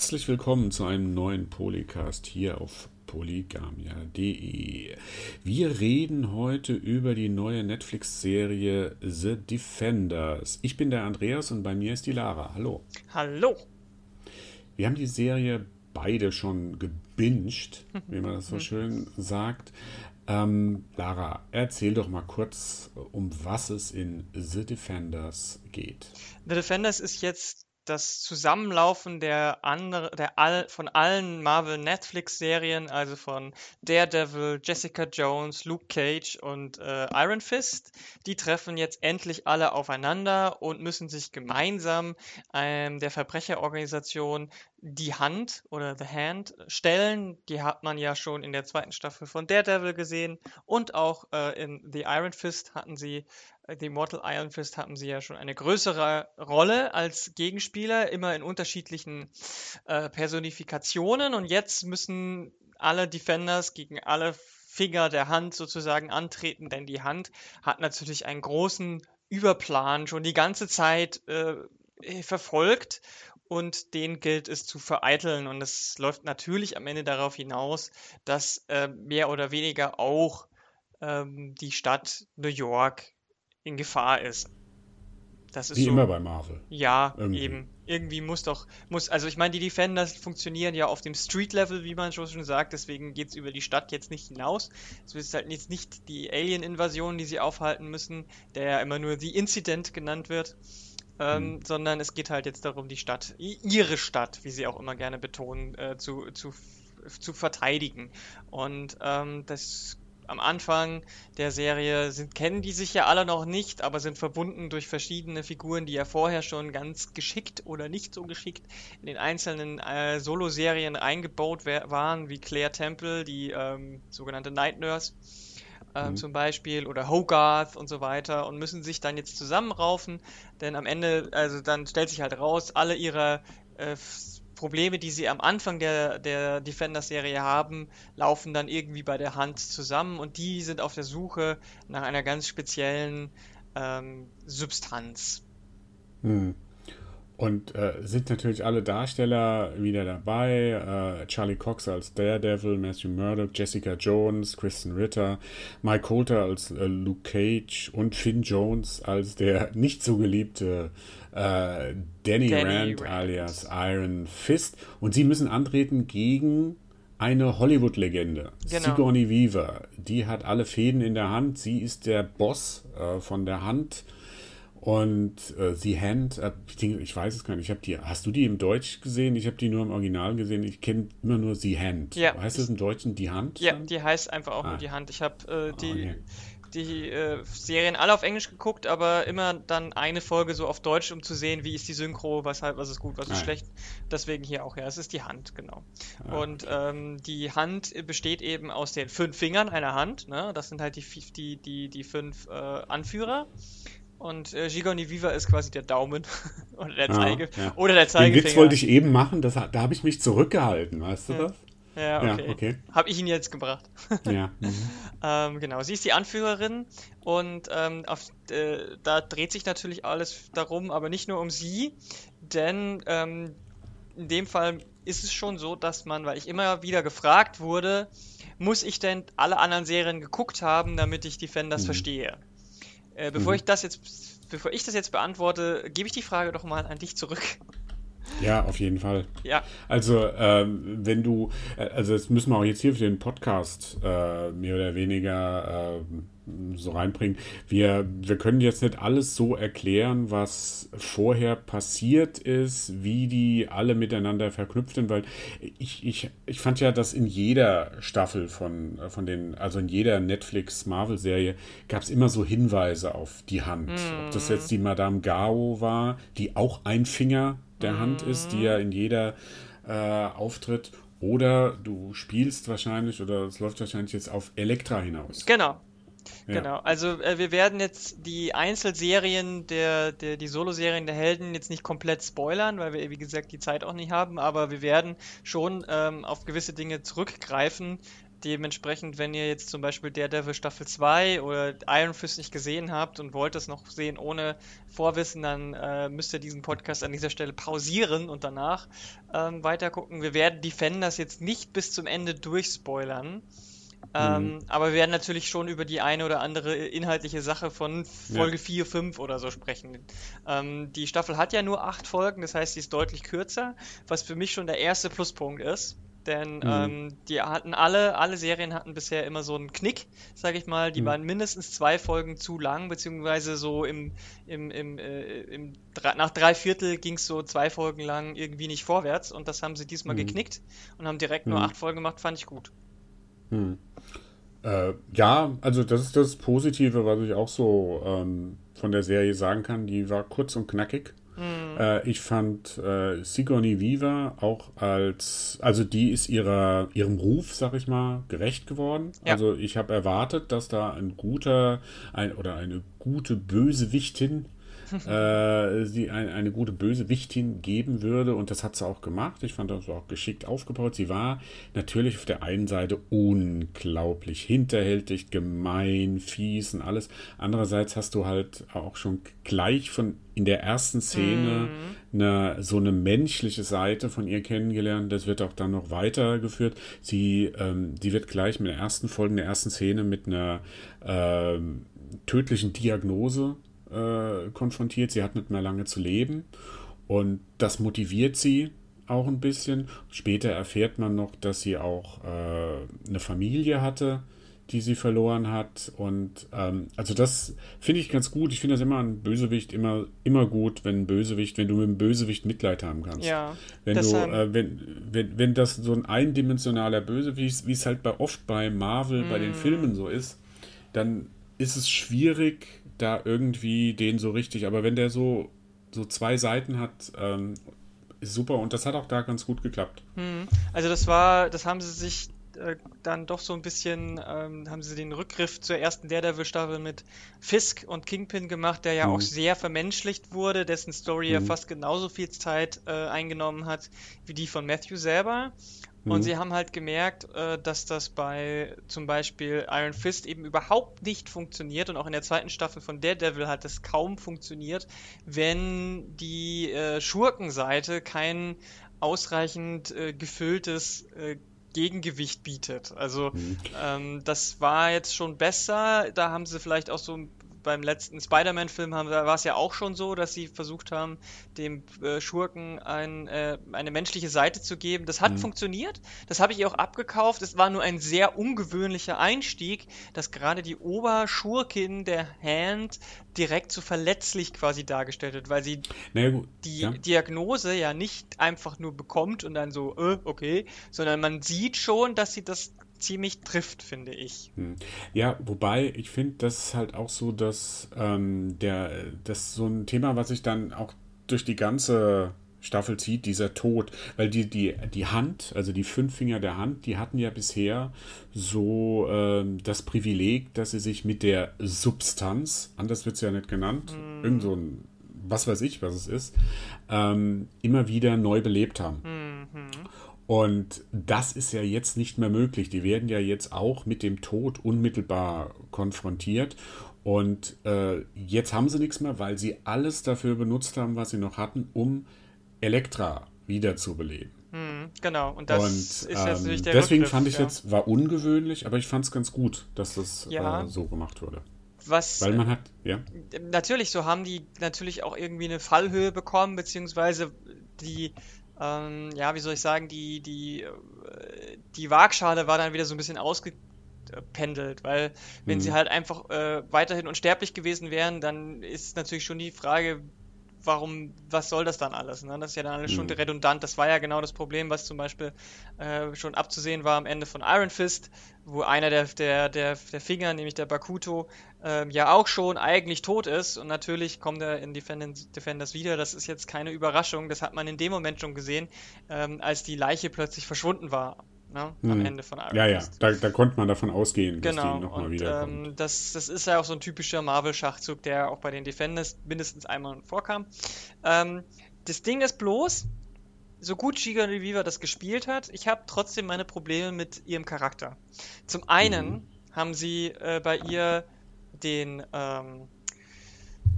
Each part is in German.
Herzlich willkommen zu einem neuen Polycast hier auf polygamia.de. Wir reden heute über die neue Netflix-Serie The Defenders. Ich bin der Andreas und bei mir ist die Lara. Hallo. Hallo. Wir haben die Serie beide schon gebinged, wie man das so schön sagt. Ähm, Lara, erzähl doch mal kurz, um was es in The Defenders geht. The Defenders ist jetzt das Zusammenlaufen der andere, der all, von allen Marvel Netflix Serien, also von Daredevil, Jessica Jones, Luke Cage und äh, Iron Fist, die treffen jetzt endlich alle aufeinander und müssen sich gemeinsam ähm, der Verbrecherorganisation die Hand oder The Hand stellen. Die hat man ja schon in der zweiten Staffel von Daredevil gesehen und auch äh, in The Iron Fist hatten sie The Immortal Iron Fist haben sie ja schon eine größere Rolle als Gegenspieler, immer in unterschiedlichen äh, Personifikationen und jetzt müssen alle Defenders gegen alle Finger der Hand sozusagen antreten, denn die Hand hat natürlich einen großen Überplan schon die ganze Zeit äh, verfolgt und den gilt es zu vereiteln. Und es läuft natürlich am Ende darauf hinaus, dass äh, mehr oder weniger auch ähm, die Stadt New York in Gefahr ist. Das ist Wie so, immer bei Marvel. Ja, irgendwie. eben. Irgendwie muss doch, muss, also ich meine, die Defenders funktionieren ja auf dem Street-Level, wie man schon sagt, deswegen geht es über die Stadt jetzt nicht hinaus. Es ist halt jetzt nicht die Alien-Invasion, die sie aufhalten müssen, der ja immer nur die Incident genannt wird, ähm, hm. sondern es geht halt jetzt darum, die Stadt, ihre Stadt, wie sie auch immer gerne betonen, äh, zu, zu, zu verteidigen. Und ähm, das am Anfang der Serie sind, kennen die sich ja alle noch nicht, aber sind verbunden durch verschiedene Figuren, die ja vorher schon ganz geschickt oder nicht so geschickt in den einzelnen äh, Solo-Serien eingebaut waren, wie Claire Temple, die ähm, sogenannte Night Nurse. Äh, mhm. zum Beispiel oder Hogarth und so weiter und müssen sich dann jetzt zusammenraufen, denn am Ende, also dann stellt sich halt raus, alle ihre äh, Probleme, die sie am Anfang der, der Defender-Serie haben, laufen dann irgendwie bei der Hand zusammen und die sind auf der Suche nach einer ganz speziellen ähm, Substanz. Hm. Und äh, sind natürlich alle Darsteller wieder dabei. Äh, Charlie Cox als Daredevil, Matthew Murdock, Jessica Jones, Kristen Ritter, Mike Coulter als äh, Luke Cage und Finn Jones als der nicht so geliebte äh, Danny, Danny Rand, Rand alias Iron Fist. Und sie müssen antreten gegen eine Hollywood-Legende, genau. Sigourney Weaver. Die hat alle Fäden in der Hand. Sie ist der Boss äh, von der Hand und äh, The Hand, äh, ich weiß es gar nicht, ich habe die, hast du die im Deutsch gesehen? Ich habe die nur im Original gesehen. Ich kenne immer nur The Hand. Ja. Heißt das im Deutschen die Hand? Ja, die heißt einfach auch ah. nur die Hand. Ich habe äh, die, okay. die äh, Serien alle auf Englisch geguckt, aber immer dann eine Folge so auf Deutsch, um zu sehen, wie ist die Synchro, was, halt, was ist gut, was ist ah. schlecht. Deswegen hier auch, ja, es ist die Hand, genau. Ah, und okay. ähm, die Hand besteht eben aus den fünf Fingern einer Hand. Ne? Das sind halt die, die, die, die fünf äh, Anführer. Und äh, Gigoni Viva ist quasi der Daumen oder der Zeige ja, ja. oder der Zeigefinger. Den Witz wollte ich eben machen, das, da habe ich mich zurückgehalten, weißt du das? Ja, okay. Ja, okay. Habe ich ihn jetzt gebracht. ja. Mhm. ähm, genau, sie ist die Anführerin und ähm, auf, äh, da dreht sich natürlich alles darum, aber nicht nur um sie, denn ähm, in dem Fall ist es schon so, dass man, weil ich immer wieder gefragt wurde, muss ich denn alle anderen Serien geguckt haben, damit ich Defenders mhm. verstehe? Äh, bevor mhm. ich das jetzt, bevor ich das jetzt beantworte, gebe ich die Frage doch mal an dich zurück. Ja, auf jeden Fall. Ja. Also, ähm, wenn du, äh, also das müssen wir auch jetzt hier für den Podcast äh, mehr oder weniger äh, so reinbringen. Wir, wir können jetzt nicht alles so erklären, was vorher passiert ist, wie die alle miteinander verknüpft sind, weil ich, ich, ich fand ja, dass in jeder Staffel von, von den, also in jeder Netflix-Marvel-Serie gab es immer so Hinweise auf die Hand. Mm. Ob das jetzt die Madame Gao war, die auch ein Finger der mm. Hand ist, die ja in jeder äh, auftritt. Oder du spielst wahrscheinlich, oder es läuft wahrscheinlich jetzt auf Elektra hinaus. Genau, Genau, also äh, wir werden jetzt die Einzelserien der, der die Solo-Serien der Helden jetzt nicht komplett spoilern, weil wir, wie gesagt, die Zeit auch nicht haben, aber wir werden schon ähm, auf gewisse Dinge zurückgreifen, dementsprechend, wenn ihr jetzt zum Beispiel Daredevil Staffel 2 oder Iron Fist nicht gesehen habt und wollt es noch sehen ohne Vorwissen, dann äh, müsst ihr diesen Podcast an dieser Stelle pausieren und danach ähm, weiter gucken. Wir werden Defenders jetzt nicht bis zum Ende durchspoilern. Ähm, mhm. Aber wir werden natürlich schon über die eine oder andere inhaltliche Sache von Folge ja. 4, 5 oder so sprechen. Ähm, die Staffel hat ja nur acht Folgen, das heißt, sie ist deutlich kürzer, was für mich schon der erste Pluspunkt ist. Denn mhm. ähm, die hatten alle, alle Serien hatten bisher immer so einen Knick, sag ich mal. Die mhm. waren mindestens zwei Folgen zu lang, beziehungsweise so im, im, im, äh, im nach drei Viertel ging es so zwei Folgen lang irgendwie nicht vorwärts und das haben sie diesmal mhm. geknickt und haben direkt nur mhm. acht Folgen gemacht, fand ich gut. Hm. Äh, ja, also das ist das Positive, was ich auch so ähm, von der Serie sagen kann. Die war kurz und knackig. Mhm. Äh, ich fand äh, Sigourney Weaver auch als, also die ist ihrer, ihrem Ruf, sag ich mal, gerecht geworden. Ja. Also ich habe erwartet, dass da ein guter ein, oder eine gute Bösewichtin äh, sie ein, eine gute Bösewichtin geben würde. Und das hat sie auch gemacht. Ich fand das auch geschickt aufgebaut. Sie war natürlich auf der einen Seite unglaublich hinterhältig, gemein, fies und alles. Andererseits hast du halt auch schon gleich von in der ersten Szene mhm. eine, so eine menschliche Seite von ihr kennengelernt. Das wird auch dann noch weitergeführt. Sie, ähm, die wird gleich mit der ersten Folge, der ersten Szene mit einer ähm, tödlichen Diagnose äh, konfrontiert. Sie hat nicht mehr lange zu leben. Und das motiviert sie auch ein bisschen. Später erfährt man noch, dass sie auch äh, eine Familie hatte, die sie verloren hat. Und ähm, also das finde ich ganz gut. Ich finde das immer ein Bösewicht immer, immer gut, wenn ein Bösewicht, wenn du mit einem Bösewicht Mitleid haben kannst. Ja. Wenn du, äh, wenn, wenn, wenn das so ein eindimensionaler Bösewicht, wie es halt bei oft bei Marvel, mm. bei den mm. Filmen so ist, dann ist es schwierig, da irgendwie den so richtig, aber wenn der so, so zwei Seiten hat, ähm, ist super und das hat auch da ganz gut geklappt. Hm. Also das war, das haben sie sich äh, dann doch so ein bisschen, ähm, haben sie den Rückgriff zur ersten Daredevil-Staffel mit Fisk und Kingpin gemacht, der ja mhm. auch sehr vermenschlicht wurde, dessen Story mhm. ja fast genauso viel Zeit äh, eingenommen hat wie die von Matthew selber. Und mhm. sie haben halt gemerkt, äh, dass das bei zum Beispiel Iron Fist eben überhaupt nicht funktioniert und auch in der zweiten Staffel von Daredevil hat es kaum funktioniert, wenn die äh, Schurkenseite kein ausreichend äh, gefülltes Gegengewicht bietet. Also mhm. ähm, das war jetzt schon besser. Da haben sie vielleicht auch so beim letzten Spider-Man-Film war es ja auch schon so, dass sie versucht haben, dem äh, Schurken ein, äh, eine menschliche Seite zu geben. Das hat mhm. funktioniert. Das habe ich ihr auch abgekauft. Es war nur ein sehr ungewöhnlicher Einstieg, dass gerade die Oberschurkin der Hand direkt so verletzlich quasi dargestellt wird, weil sie naja, die ja. Diagnose ja nicht einfach nur bekommt und dann so, äh, okay, sondern man sieht schon, dass sie das ziemlich trifft, finde ich. Hm. Ja, wobei ich finde, das ist halt auch so, dass ähm, der, das so ein Thema, was sich dann auch durch die ganze Staffel zieht, dieser Tod. Weil die, die, die Hand, also die fünf Finger der Hand, die hatten ja bisher so ähm, das Privileg, dass sie sich mit der Substanz, anders wird es ja nicht genannt, mm. irgend so ein, was weiß ich, was es ist, ähm, immer wieder neu belebt haben. Mm -hmm. Und das ist ja jetzt nicht mehr möglich. Die werden ja jetzt auch mit dem Tod unmittelbar konfrontiert. Und äh, jetzt haben sie nichts mehr, weil sie alles dafür benutzt haben, was sie noch hatten, um Elektra wiederzubeleben. Hm, genau, und das und, ist jetzt ähm, natürlich der Deswegen Rückgriff, fand ich ja. jetzt, war ungewöhnlich, aber ich fand es ganz gut, dass das ja. äh, so gemacht wurde. Was, Weil man hat, ja. Natürlich, so haben die natürlich auch irgendwie eine Fallhöhe bekommen, beziehungsweise die ähm, ja, wie soll ich sagen, die, die, äh, die Waagschale war dann wieder so ein bisschen ausgependelt, weil wenn mhm. sie halt einfach äh, weiterhin unsterblich gewesen wären, dann ist natürlich schon die Frage, warum, was soll das dann alles? Ne? Das ist ja dann alles mhm. schon redundant. Das war ja genau das Problem, was zum Beispiel äh, schon abzusehen war am Ende von Iron Fist, wo einer der, der, der, der Finger, nämlich der Bakuto, ähm, ja auch schon eigentlich tot ist. Und natürlich kommt er in Defenders, Defenders wieder. Das ist jetzt keine Überraschung. Das hat man in dem Moment schon gesehen, ähm, als die Leiche plötzlich verschwunden war ne? am hm. Ende von Iron Ja, ja, da, da, konnte man davon ausgehen, genau. dass die nochmal wiederkommt. Ähm, das, das ist ja auch so ein typischer Marvel-Schachzug, der auch bei den Defenders mindestens einmal vorkam. Ähm, das Ding ist bloß, so gut Sigourney Weaver das gespielt hat, ich habe trotzdem meine Probleme mit ihrem Charakter. Zum einen mhm. haben sie äh, bei ihr den ähm,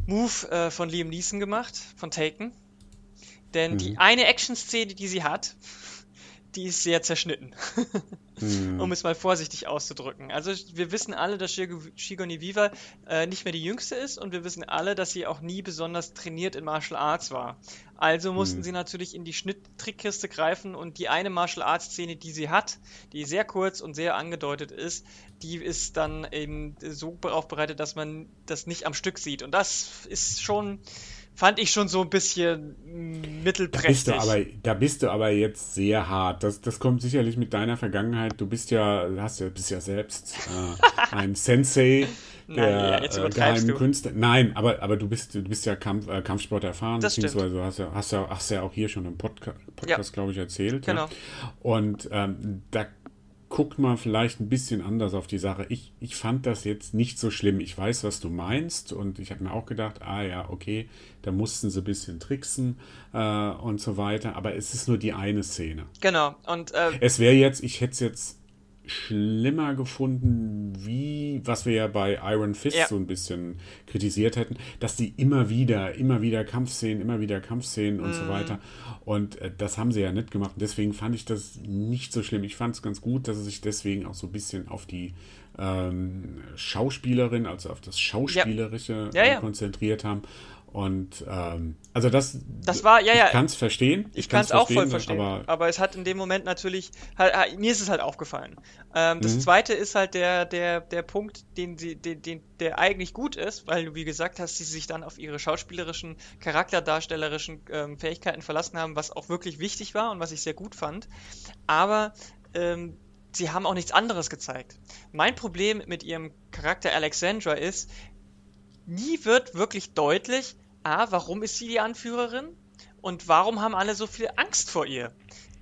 Move äh, von Liam Neeson gemacht, von Taken. Denn mhm. die eine Action-Szene, die sie hat, die ist sehr zerschnitten. hm. Um es mal vorsichtig auszudrücken. Also wir wissen alle, dass Shigoni Viva äh, nicht mehr die jüngste ist und wir wissen alle, dass sie auch nie besonders trainiert in Martial Arts war. Also mussten hm. sie natürlich in die Schnitttrickkiste greifen und die eine Martial Arts Szene, die sie hat, die sehr kurz und sehr angedeutet ist, die ist dann eben so aufbereitet, dass man das nicht am Stück sieht. Und das ist schon fand ich schon so ein bisschen mittelprächtig. Da bist du aber, da bist du aber jetzt sehr hart. Das, das kommt sicherlich mit deiner Vergangenheit. Du bist ja, hast ja, bist ja selbst äh, ein Sensei der Nein, ja, äh, geheimen. Künstler. Nein, aber, aber du bist, du bist ja Kampf, äh, Kampfsport erfahren, das beziehungsweise stimmt. hast ja, hast ja, hast ja auch hier schon im Podca Podcast, ja. glaube ich, erzählt. Genau. Ja. Und ähm, da guckt man vielleicht ein bisschen anders auf die Sache. Ich, ich fand das jetzt nicht so schlimm. Ich weiß, was du meinst und ich habe mir auch gedacht, ah ja, okay, da mussten sie ein bisschen tricksen äh, und so weiter, aber es ist nur die eine Szene. Genau. Und äh, es wäre jetzt, ich hätte es jetzt schlimmer gefunden, wie, was wir ja bei Iron Fist ja. so ein bisschen kritisiert hätten, dass die immer wieder, immer wieder Kampfszenen, immer wieder Kampfszenen und so mhm. weiter. Und äh, das haben sie ja nicht gemacht. deswegen fand ich das nicht so schlimm. Ich fand es ganz gut, dass sie sich deswegen auch so ein bisschen auf die ähm, Schauspielerin, also auf das Schauspielerische ja. Ja, äh, konzentriert haben. Und ähm, also das, das war, ja, ja. Ich kann es verstehen. Ich, ich kann es auch voll verstehen. Aber, aber, es hat in dem Moment natürlich, halt, mir ist es halt aufgefallen. Ähm, das mhm. zweite ist halt der, der, der Punkt, den sie, den, den, der eigentlich gut ist, weil du, wie gesagt hast, sie sich dann auf ihre schauspielerischen, charakterdarstellerischen ähm, Fähigkeiten verlassen haben, was auch wirklich wichtig war und was ich sehr gut fand. Aber ähm, sie haben auch nichts anderes gezeigt. Mein Problem mit ihrem Charakter Alexandra ist, nie wird wirklich deutlich, A, warum ist sie die Anführerin? Und warum haben alle so viel Angst vor ihr?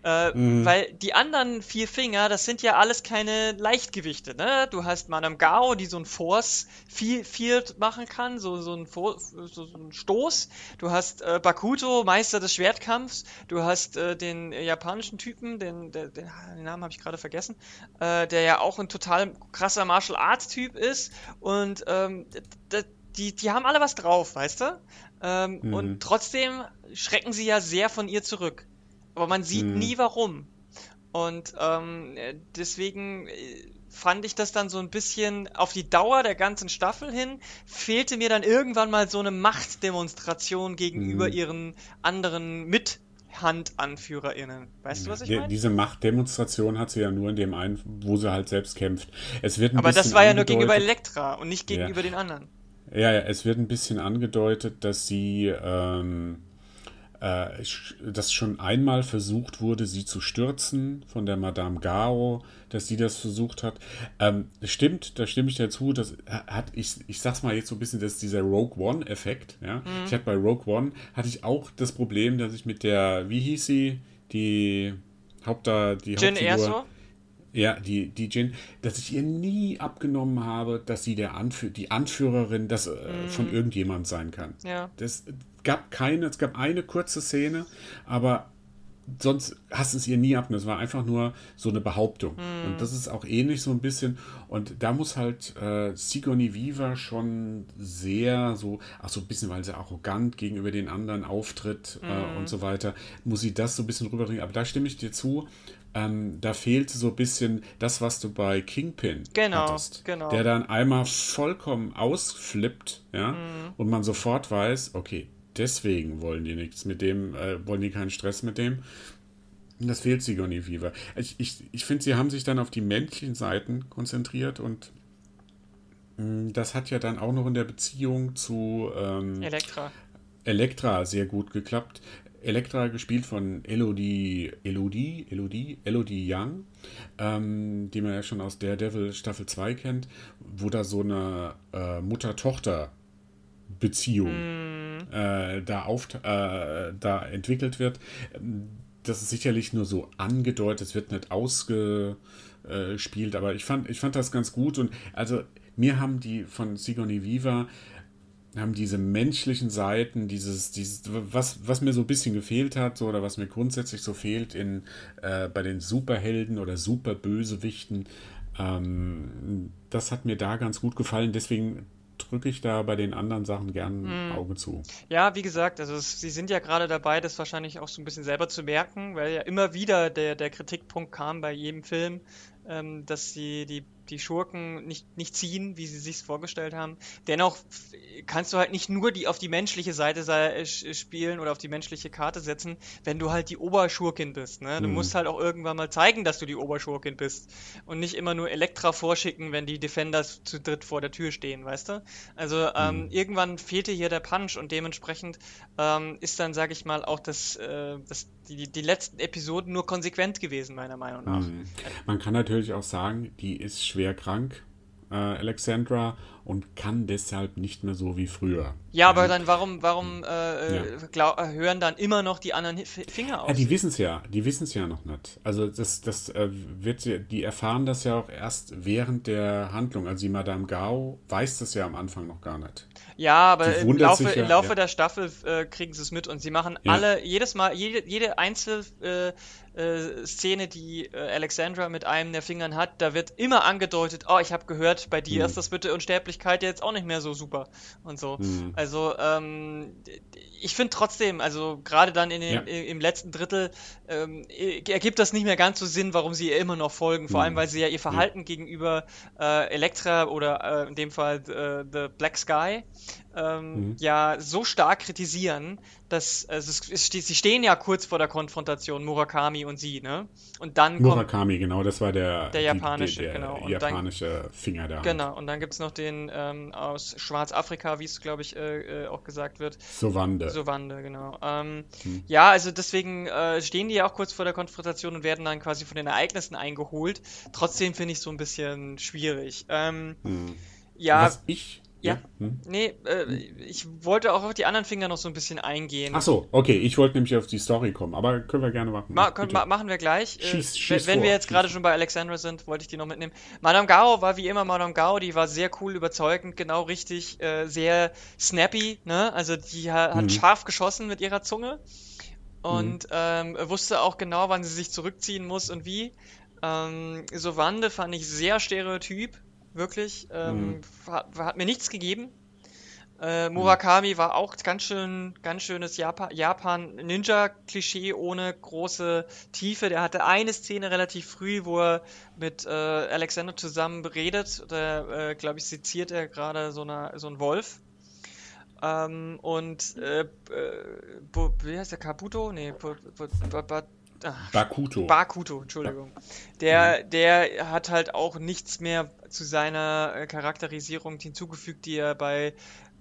Äh, mhm. Weil die anderen vier Finger, das sind ja alles keine Leichtgewichte, ne? Du hast Madame Gao, die so ein Force Field machen kann, so, so, ein, so, so ein Stoß. Du hast äh, Bakuto, Meister des Schwertkampfs. Du hast äh, den japanischen Typen, den, den, den, den Namen habe ich gerade vergessen, äh, der ja auch ein total krasser Martial Arts Typ ist. Und ähm, die, die haben alle was drauf, weißt du? Ähm, mhm. Und trotzdem schrecken sie ja sehr von ihr zurück. Aber man sieht mhm. nie warum. Und ähm, deswegen äh, fand ich das dann so ein bisschen auf die Dauer der ganzen Staffel hin, fehlte mir dann irgendwann mal so eine Machtdemonstration gegenüber mhm. ihren anderen mit HandanführerInnen. Weißt du, was ich meine? Diese Machtdemonstration hat sie ja nur in dem einen, wo sie halt selbst kämpft. Es wird Aber das war ja nur gegenüber Elektra und nicht gegenüber ja. den anderen. Ja, ja, es wird ein bisschen angedeutet, dass sie, ähm, äh, dass schon einmal versucht wurde, sie zu stürzen von der Madame Gao, dass sie das versucht hat. Ähm, stimmt, da stimme ich dazu. Das hat, ich, ich sag's mal jetzt so ein bisschen, das ist dieser Rogue One-Effekt. Ja? Mhm. Ich hatte bei Rogue One hatte ich auch das Problem, dass ich mit der, wie hieß sie, die Haupt die Jin Hauptfigur, Erso? Ja, die, die Jin, dass ich ihr nie abgenommen habe, dass sie der Anführ die Anführerin das, äh, mm. von irgendjemand sein kann. Ja. Das gab keine, es gab eine kurze Szene, aber sonst hast du es ihr nie abgenommen. Es war einfach nur so eine Behauptung. Mm. Und das ist auch ähnlich so ein bisschen. Und da muss halt äh, Sigourney Viva schon sehr so, auch so ein bisschen, weil sie arrogant gegenüber den anderen auftritt mm. äh, und so weiter, muss sie das so ein bisschen rüberbringen. Aber da stimme ich dir zu ähm, da fehlt so ein bisschen das, was du bei Kingpin genau, hattest. Genau. Der dann einmal vollkommen ausflippt, ja, mhm. und man sofort weiß, okay, deswegen wollen die nichts mit dem, äh, wollen die keinen Stress mit dem. Das fehlt Sigourney Weaver. Ich, ich, ich finde, sie haben sich dann auf die männlichen Seiten konzentriert und mh, mm, das hat ja dann auch noch in der Beziehung zu ähm, Elektra. Elektra sehr gut geklappt. Elektra gespielt von Elodie, Elodie, Elodie, Elodie Young, ähm, die man ja schon aus Daredevil Staffel 2 kennt, wo da so eine äh, Mutter-Tochter-Beziehung mm. äh, da, auf, äh, da entwickelt wird. Das ist sicherlich nur so angedeutet, es wird nicht ausgespielt, aber ich fand, ich fand das ganz gut und also mir haben die von Sigourney Viva haben diese menschlichen Seiten, dieses, dieses, was, was mir so ein bisschen gefehlt hat, so, oder was mir grundsätzlich so fehlt in, äh, bei den Superhelden oder Superbösewichten, ähm, das hat mir da ganz gut gefallen. Deswegen drücke ich da bei den anderen Sachen gern ein hm. Auge zu. Ja, wie gesagt, also es, sie sind ja gerade dabei, das wahrscheinlich auch so ein bisschen selber zu merken, weil ja immer wieder der, der Kritikpunkt kam bei jedem Film, ähm, dass sie die die Schurken nicht, nicht ziehen, wie sie sich vorgestellt haben. Dennoch kannst du halt nicht nur die auf die menschliche Seite äh, spielen oder auf die menschliche Karte setzen, wenn du halt die Oberschurkin bist. Ne? Du mhm. musst halt auch irgendwann mal zeigen, dass du die Oberschurkin bist und nicht immer nur Elektra vorschicken, wenn die Defenders zu dritt vor der Tür stehen, weißt du? Also ähm, mhm. irgendwann fehlte hier der Punch und dementsprechend ähm, ist dann, sag ich mal, auch das, äh, das die, die letzten Episoden nur konsequent gewesen, meiner Meinung nach. Mhm. Man kann natürlich auch sagen, die ist schwer krank, äh, Alexandra, und kann deshalb nicht mehr so wie früher. Ja, aber dann warum, warum äh, ja. glaub, hören dann immer noch die anderen Finger auf? Ja, die wissen es ja, die wissen es ja noch nicht. Also das, das äh, wird die erfahren das ja auch erst während der Handlung. Also die Madame Gao weiß das ja am Anfang noch gar nicht. Ja, aber im Laufe, ja, im Laufe der Staffel äh, kriegen sie es mit und sie machen alle, jedes Mal, jede, jede Einzel äh, äh, Szene, die äh, Alexandra mit einem der Fingern hat, da wird immer angedeutet, oh, ich habe gehört, bei dir mhm. ist das mit der Unsterblichkeit jetzt auch nicht mehr so super und so. Mhm. Also ähm, ich finde trotzdem, also gerade dann in den, ja. im letzten Drittel ähm, ergibt das nicht mehr ganz so Sinn, warum sie ihr immer noch folgen. Vor mhm. allem, weil sie ja ihr Verhalten ja. gegenüber äh, Elektra oder äh, in dem Fall äh, The Black Sky ähm, mhm. ja so stark kritisieren, dass also es, es, sie stehen ja kurz vor der Konfrontation, Murakami und sie, ne? Und dann Murakami, genau, das war der, der japanische, die, der, genau. Und japanische dann, Finger da. Genau, und dann gibt es noch den ähm, aus Schwarzafrika, wie es, glaube ich, äh, äh, auch gesagt wird. Sovande. Sovande, genau. Ähm, hm. Ja, also deswegen äh, stehen die ja auch kurz vor der Konfrontation und werden dann quasi von den Ereignissen eingeholt. Trotzdem finde ich so ein bisschen schwierig. Ähm, hm. Ja. Was ich ja. Hm? Nee, äh, ich wollte auch auf die anderen Finger noch so ein bisschen eingehen. Ach so, okay, ich wollte nämlich auf die Story kommen, aber können wir gerne machen. Ma können, ma machen wir gleich. Äh, schieß, schieß wenn vor, wir jetzt gerade schon bei Alexandra sind, wollte ich die noch mitnehmen. Madame Gao war wie immer Madame Gao, die war sehr cool, überzeugend, genau richtig, äh, sehr snappy, ne? Also die ha hat mhm. scharf geschossen mit ihrer Zunge und mhm. ähm, wusste auch genau, wann sie sich zurückziehen muss und wie. Ähm, Sovande fand ich sehr stereotyp, wirklich. Ähm, mhm. hat, hat, mir nichts gegeben. Äh, Murakami mhm. war auch ganz schön, ganz schönes Japan-Ninja-Klischee ohne große Tiefe. Der hatte eine Szene relativ früh, wo er mit äh, Alexander zusammen redet. Da, äh, glaube ich, seziert er gerade so, so einen Wolf. Ähm, und äh, äh, wie heißt der Kabuto? Nee, Ach, Bakuto. Bakuto, Entschuldigung. Der, der hat halt auch nichts mehr zu seiner äh, Charakterisierung hinzugefügt, die er bei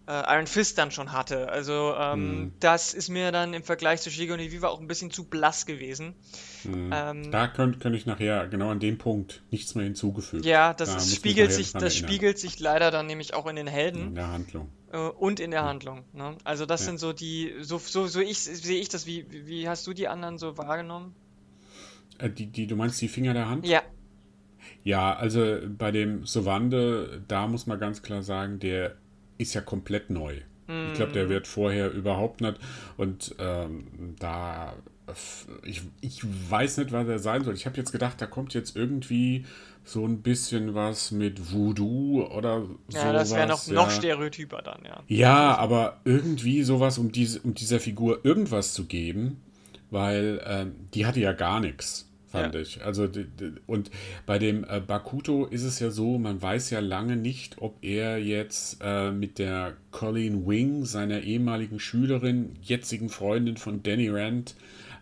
äh, Iron Fist dann schon hatte. Also ähm, hm. das ist mir dann im Vergleich zu Shigoni Viva auch ein bisschen zu blass gewesen. Hm. Ähm, da könnte könnt ich nachher genau an dem Punkt nichts mehr hinzugefügt. Ja, das da ist, spiegelt sich, das spiegelt sich leider dann nämlich auch in den Helden. In der Handlung. Äh, und in der. Handlung. Ne? Also das ja. sind so die, so, so, so ich, sehe ich das, wie, wie hast du die anderen so wahrgenommen? Äh, die, die, du meinst die Finger der Hand? Ja. Ja, also bei dem Sovande, da muss man ganz klar sagen, der ist ja komplett neu. Ich glaube, der mhm. wird vorher überhaupt nicht. Und ähm, da, ich, ich weiß nicht, was er sein soll. Ich habe jetzt gedacht, da kommt jetzt irgendwie so ein bisschen was mit Voodoo oder so. Ja, das wäre noch, ja. noch stereotyper dann, ja. Ja, aber irgendwie sowas, um, diese, um dieser Figur irgendwas zu geben, weil ähm, die hatte ja gar nichts fand ja. ich. Also und bei dem äh, Bakuto ist es ja so, man weiß ja lange nicht, ob er jetzt äh, mit der Colleen Wing, seiner ehemaligen Schülerin, jetzigen Freundin von Danny Rand,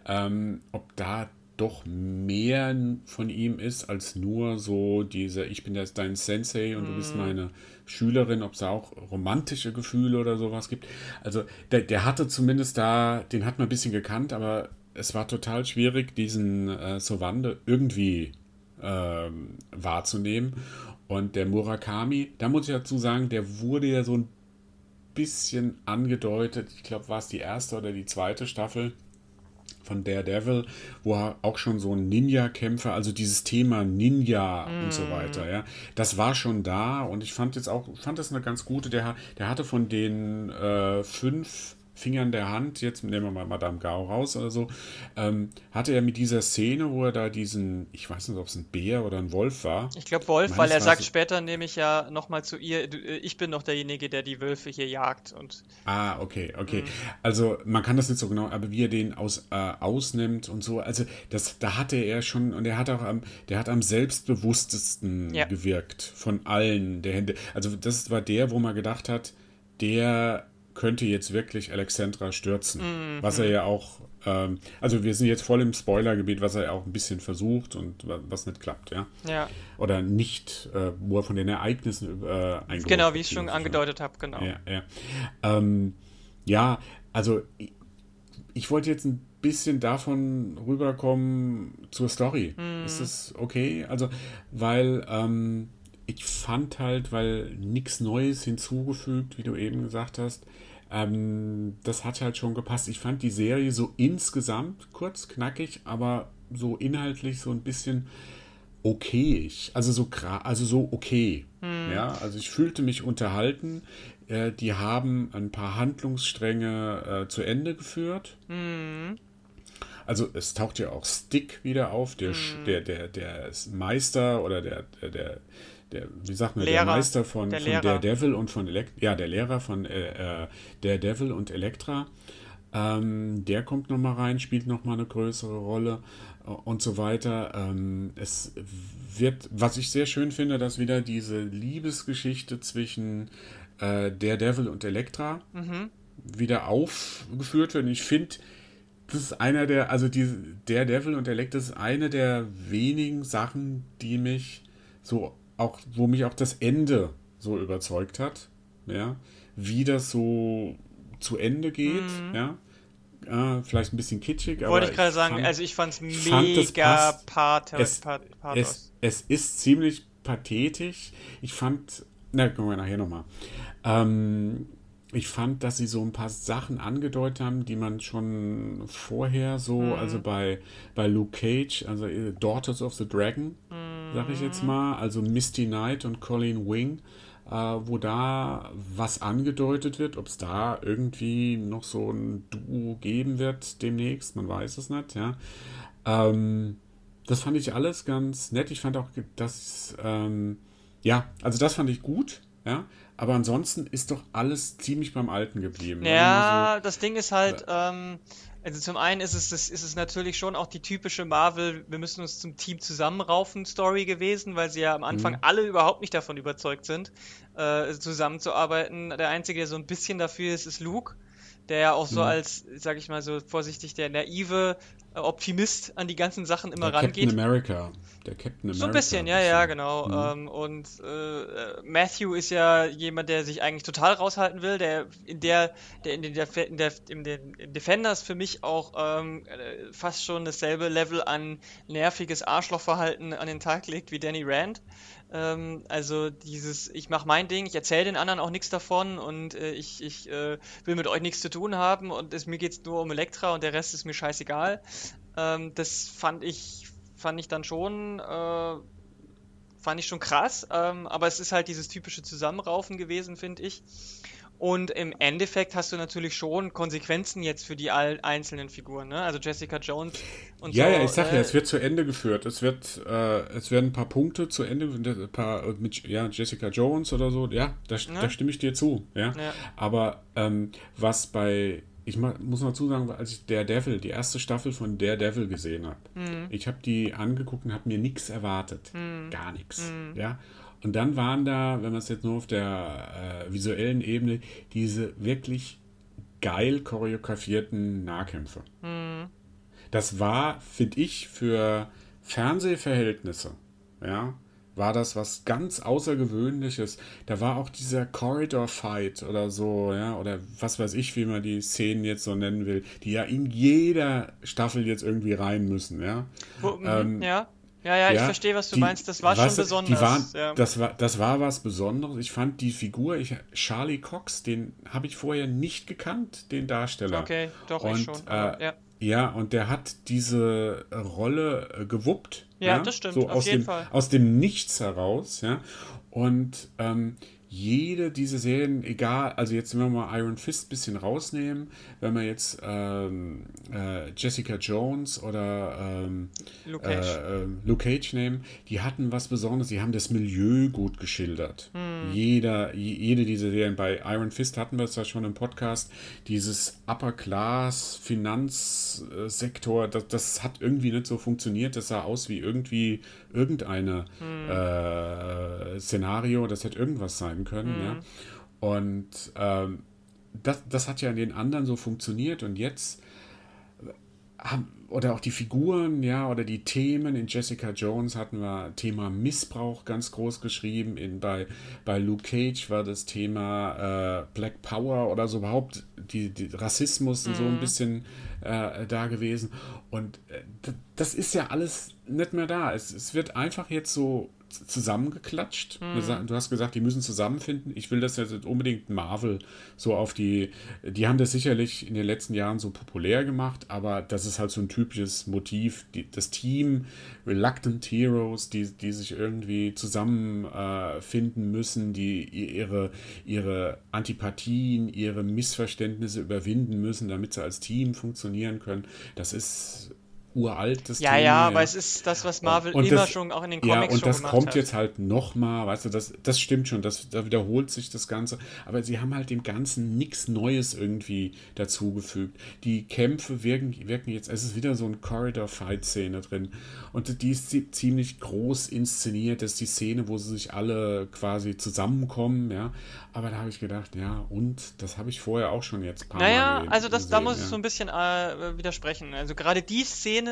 ähm, ob da doch mehr von ihm ist als nur so dieser, ich bin jetzt dein Sensei und mm. du bist mhm. meine Schülerin, ob es da auch romantische Gefühle oder sowas gibt. Also der, der hatte zumindest da, den hat man ein bisschen gekannt, aber es war total schwierig, diesen äh, Sovande irgendwie ähm, wahrzunehmen. Und der Murakami, da muss ich dazu sagen, der wurde ja so ein bisschen angedeutet. Ich glaube, war es die erste oder die zweite Staffel, von Daredevil, wo er auch schon so ein Ninja-Kämpfer, also dieses Thema Ninja mm. und so weiter, ja, das war schon da und ich fand jetzt auch, fand das eine ganz gute, der, der hatte von den äh, fünf Fingern der Hand, jetzt nehmen wir mal Madame Gao raus oder so, ähm, hatte er mit dieser Szene, wo er da diesen, ich weiß nicht, ob es ein Bär oder ein Wolf war. Ich glaube Wolf, weil er sagt später nämlich ja nochmal zu ihr, äh, ich bin noch derjenige, der die Wölfe hier jagt. Und ah, okay, okay. Mhm. Also man kann das nicht so genau, aber wie er den aus, äh, ausnimmt und so, also das, da hatte er schon, und er hat auch am, der hat am selbstbewusstesten ja. gewirkt von allen der Hände. Also das war der, wo man gedacht hat, der könnte jetzt wirklich Alexandra stürzen. Mhm. Was er ja auch, ähm, also wir sind jetzt voll im Spoilergebiet, was er ja auch ein bisschen versucht und was nicht klappt, ja. Ja. Oder nicht, äh, wo er von den Ereignissen äh, Genau, wie ich schon angedeutet habe, genau. Ja, ja. Ähm, ja, also ich, ich, wollte jetzt ein bisschen davon rüberkommen zur Story. Mhm. Ist das okay? Also, weil ähm, ich fand halt, weil nichts Neues hinzugefügt, wie du eben gesagt hast, ähm, das hat halt schon gepasst. Ich fand die Serie so insgesamt kurz, knackig, aber so inhaltlich so ein bisschen okay. Also so, also so okay. Hm. Ja, also ich fühlte mich unterhalten. Äh, die haben ein paar Handlungsstränge äh, zu Ende geführt. Hm. Also es taucht ja auch Stick wieder auf, der, hm. der, der, der Meister oder der, der, der, wie sagt man, Lehrer, der Meister von, der von Daredevil und von Elektra, ja, der Lehrer von äh, äh, Daredevil und Elektra. Ähm, der kommt nochmal rein, spielt nochmal eine größere Rolle äh, und so weiter. Ähm, es wird, was ich sehr schön finde, dass wieder diese Liebesgeschichte zwischen äh, Daredevil und Elektra mhm. wieder aufgeführt wird. Und ich finde, das ist einer der, also die, Daredevil und Elektra ist eine der wenigen Sachen, die mich so auch, wo mich auch das Ende so überzeugt hat, ja, wie das so zu Ende geht, mhm. ja. Äh, vielleicht ein bisschen kitschig, aber. Wollte ich gerade sagen, also ich fand es mega pathos. Es, es, ist ziemlich pathetisch. Ich fand, na, kommen wir nachher nochmal. Ähm, ich fand, dass sie so ein paar Sachen angedeutet haben, die man schon vorher so, mhm. also bei, bei Luke Cage, also äh, Daughters of the Dragon, mhm. Sag ich jetzt mal, also Misty Knight und Colleen Wing, äh, wo da was angedeutet wird, ob es da irgendwie noch so ein Duo geben wird demnächst, man weiß es nicht, ja. Ähm, das fand ich alles ganz nett. Ich fand auch, dass, ähm, ja, also das fand ich gut, ja. Aber ansonsten ist doch alles ziemlich beim Alten geblieben. Ja, so, das Ding ist halt, ähm, also zum einen ist es, ist es natürlich schon auch die typische Marvel, wir müssen uns zum Team zusammenraufen Story gewesen, weil sie ja am Anfang mhm. alle überhaupt nicht davon überzeugt sind, äh, zusammenzuarbeiten. Der Einzige, der so ein bisschen dafür ist, ist Luke der ja auch so mhm. als, sag ich mal so vorsichtig, der naive Optimist an die ganzen Sachen immer der rangeht. Captain America. Der Captain America. So ein bisschen, ja, ja, genau. Mhm. Ähm, und äh, Matthew ist ja jemand, der sich eigentlich total raushalten will, der in der, der in, den, in, der, in den Defenders für mich auch ähm, äh, fast schon dasselbe Level an nerviges Arschlochverhalten an den Tag legt wie Danny Rand. Ähm, also dieses, ich mache mein Ding, ich erzähle den anderen auch nichts davon und äh, ich, ich äh, will mit euch nichts zu tun haben und es, mir geht es nur um Elektra und der Rest ist mir scheißegal. Ähm, das fand ich, fand ich dann schon, äh, fand ich schon krass, ähm, aber es ist halt dieses typische Zusammenraufen gewesen, finde ich. Und im Endeffekt hast du natürlich schon Konsequenzen jetzt für die einzelnen Figuren, ne? Also Jessica Jones und ja, so. Ja, ich sag äh, ja, es wird zu Ende geführt. Es wird, äh, es werden ein paar Punkte zu Ende, ein paar mit ja, Jessica Jones oder so. Ja, da, ne? da stimme ich dir zu. Ja, ja. aber ähm, was bei ich muss mal zusagen, als ich Daredevil, die erste Staffel von Daredevil gesehen habe, mhm. ich habe die angeguckt und habe mir nichts erwartet. Mhm. Gar nichts. Mhm. Ja. Und dann waren da, wenn man es jetzt nur auf der äh, visuellen Ebene, diese wirklich geil choreografierten Nahkämpfe. Mhm. Das war, finde ich, für Fernsehverhältnisse, ja, war das was ganz Außergewöhnliches. Da war auch dieser Corridor Fight oder so, ja, oder was weiß ich, wie man die Szenen jetzt so nennen will, die ja in jeder Staffel jetzt irgendwie rein müssen, ja. Wo, mhm, ähm, ja. Ja, ja, ich verstehe, was du die, meinst. Das war schon besonders. Waren, ja. das, war, das war was Besonderes. Ich fand die Figur, ich, Charlie Cox, den habe ich vorher nicht gekannt, den Darsteller. Okay, doch, Und, ich schon. Äh, ja. Ja, und der hat diese Rolle äh, gewuppt. Ja, ja, das stimmt, so auf jeden dem, Fall. Aus dem Nichts heraus, ja. Und ähm, jede dieser Serien, egal, also jetzt wenn wir mal Iron Fist ein bisschen rausnehmen, wenn wir jetzt ähm, äh, Jessica Jones oder ähm, Luke, Cage. Äh, äh, Luke, Cage. nehmen, die hatten was Besonderes, die haben das Milieu gut geschildert. Hm. Jeder, jede dieser Serien, bei Iron Fist hatten wir es ja schon im Podcast, dieses Upper Class Finanzsektor, das, das hat irgendwie nicht so funktioniert, das sah aus wie irgendwie irgendeine hm. äh, Szenario, das hätte irgendwas sein können. Mhm. Ja? Und ähm, das, das hat ja in den anderen so funktioniert und jetzt haben, oder auch die Figuren, ja, oder die Themen. In Jessica Jones hatten wir Thema Missbrauch ganz groß geschrieben. In, bei, bei Luke Cage war das Thema äh, Black Power oder so überhaupt die, die Rassismus mhm. so ein mhm. bisschen äh, da gewesen. Und äh, das ist ja alles nicht mehr da. Es, es wird einfach jetzt so zusammengeklatscht. Mhm. Du hast gesagt, die müssen zusammenfinden. Ich will das jetzt unbedingt Marvel so auf die. Die haben das sicherlich in den letzten Jahren so populär gemacht, aber das ist halt so ein typisches Motiv. Die, das Team, Reluctant Heroes, die, die sich irgendwie zusammenfinden äh, müssen, die ihre, ihre Antipathien, ihre Missverständnisse überwinden müssen, damit sie als Team funktionieren können. Das ist uraltes ja, Thema. Ja, aber es ist das, was Marvel und, immer das, schon auch in den Comics Ja, und das kommt hat. jetzt halt nochmal, weißt du, das, das stimmt schon, das, da wiederholt sich das Ganze. Aber sie haben halt dem Ganzen nichts Neues irgendwie dazugefügt. Die Kämpfe wirken, wirken jetzt, es ist wieder so eine Corridor-Fight-Szene drin. Und die ist ziemlich groß inszeniert. Das ist die Szene, wo sie sich alle quasi zusammenkommen, ja. Aber da habe ich gedacht, ja, und das habe ich vorher auch schon jetzt ein paar naja, Mal also das, gesehen, da muss ja. ich so ein bisschen äh, widersprechen. Also gerade die Szene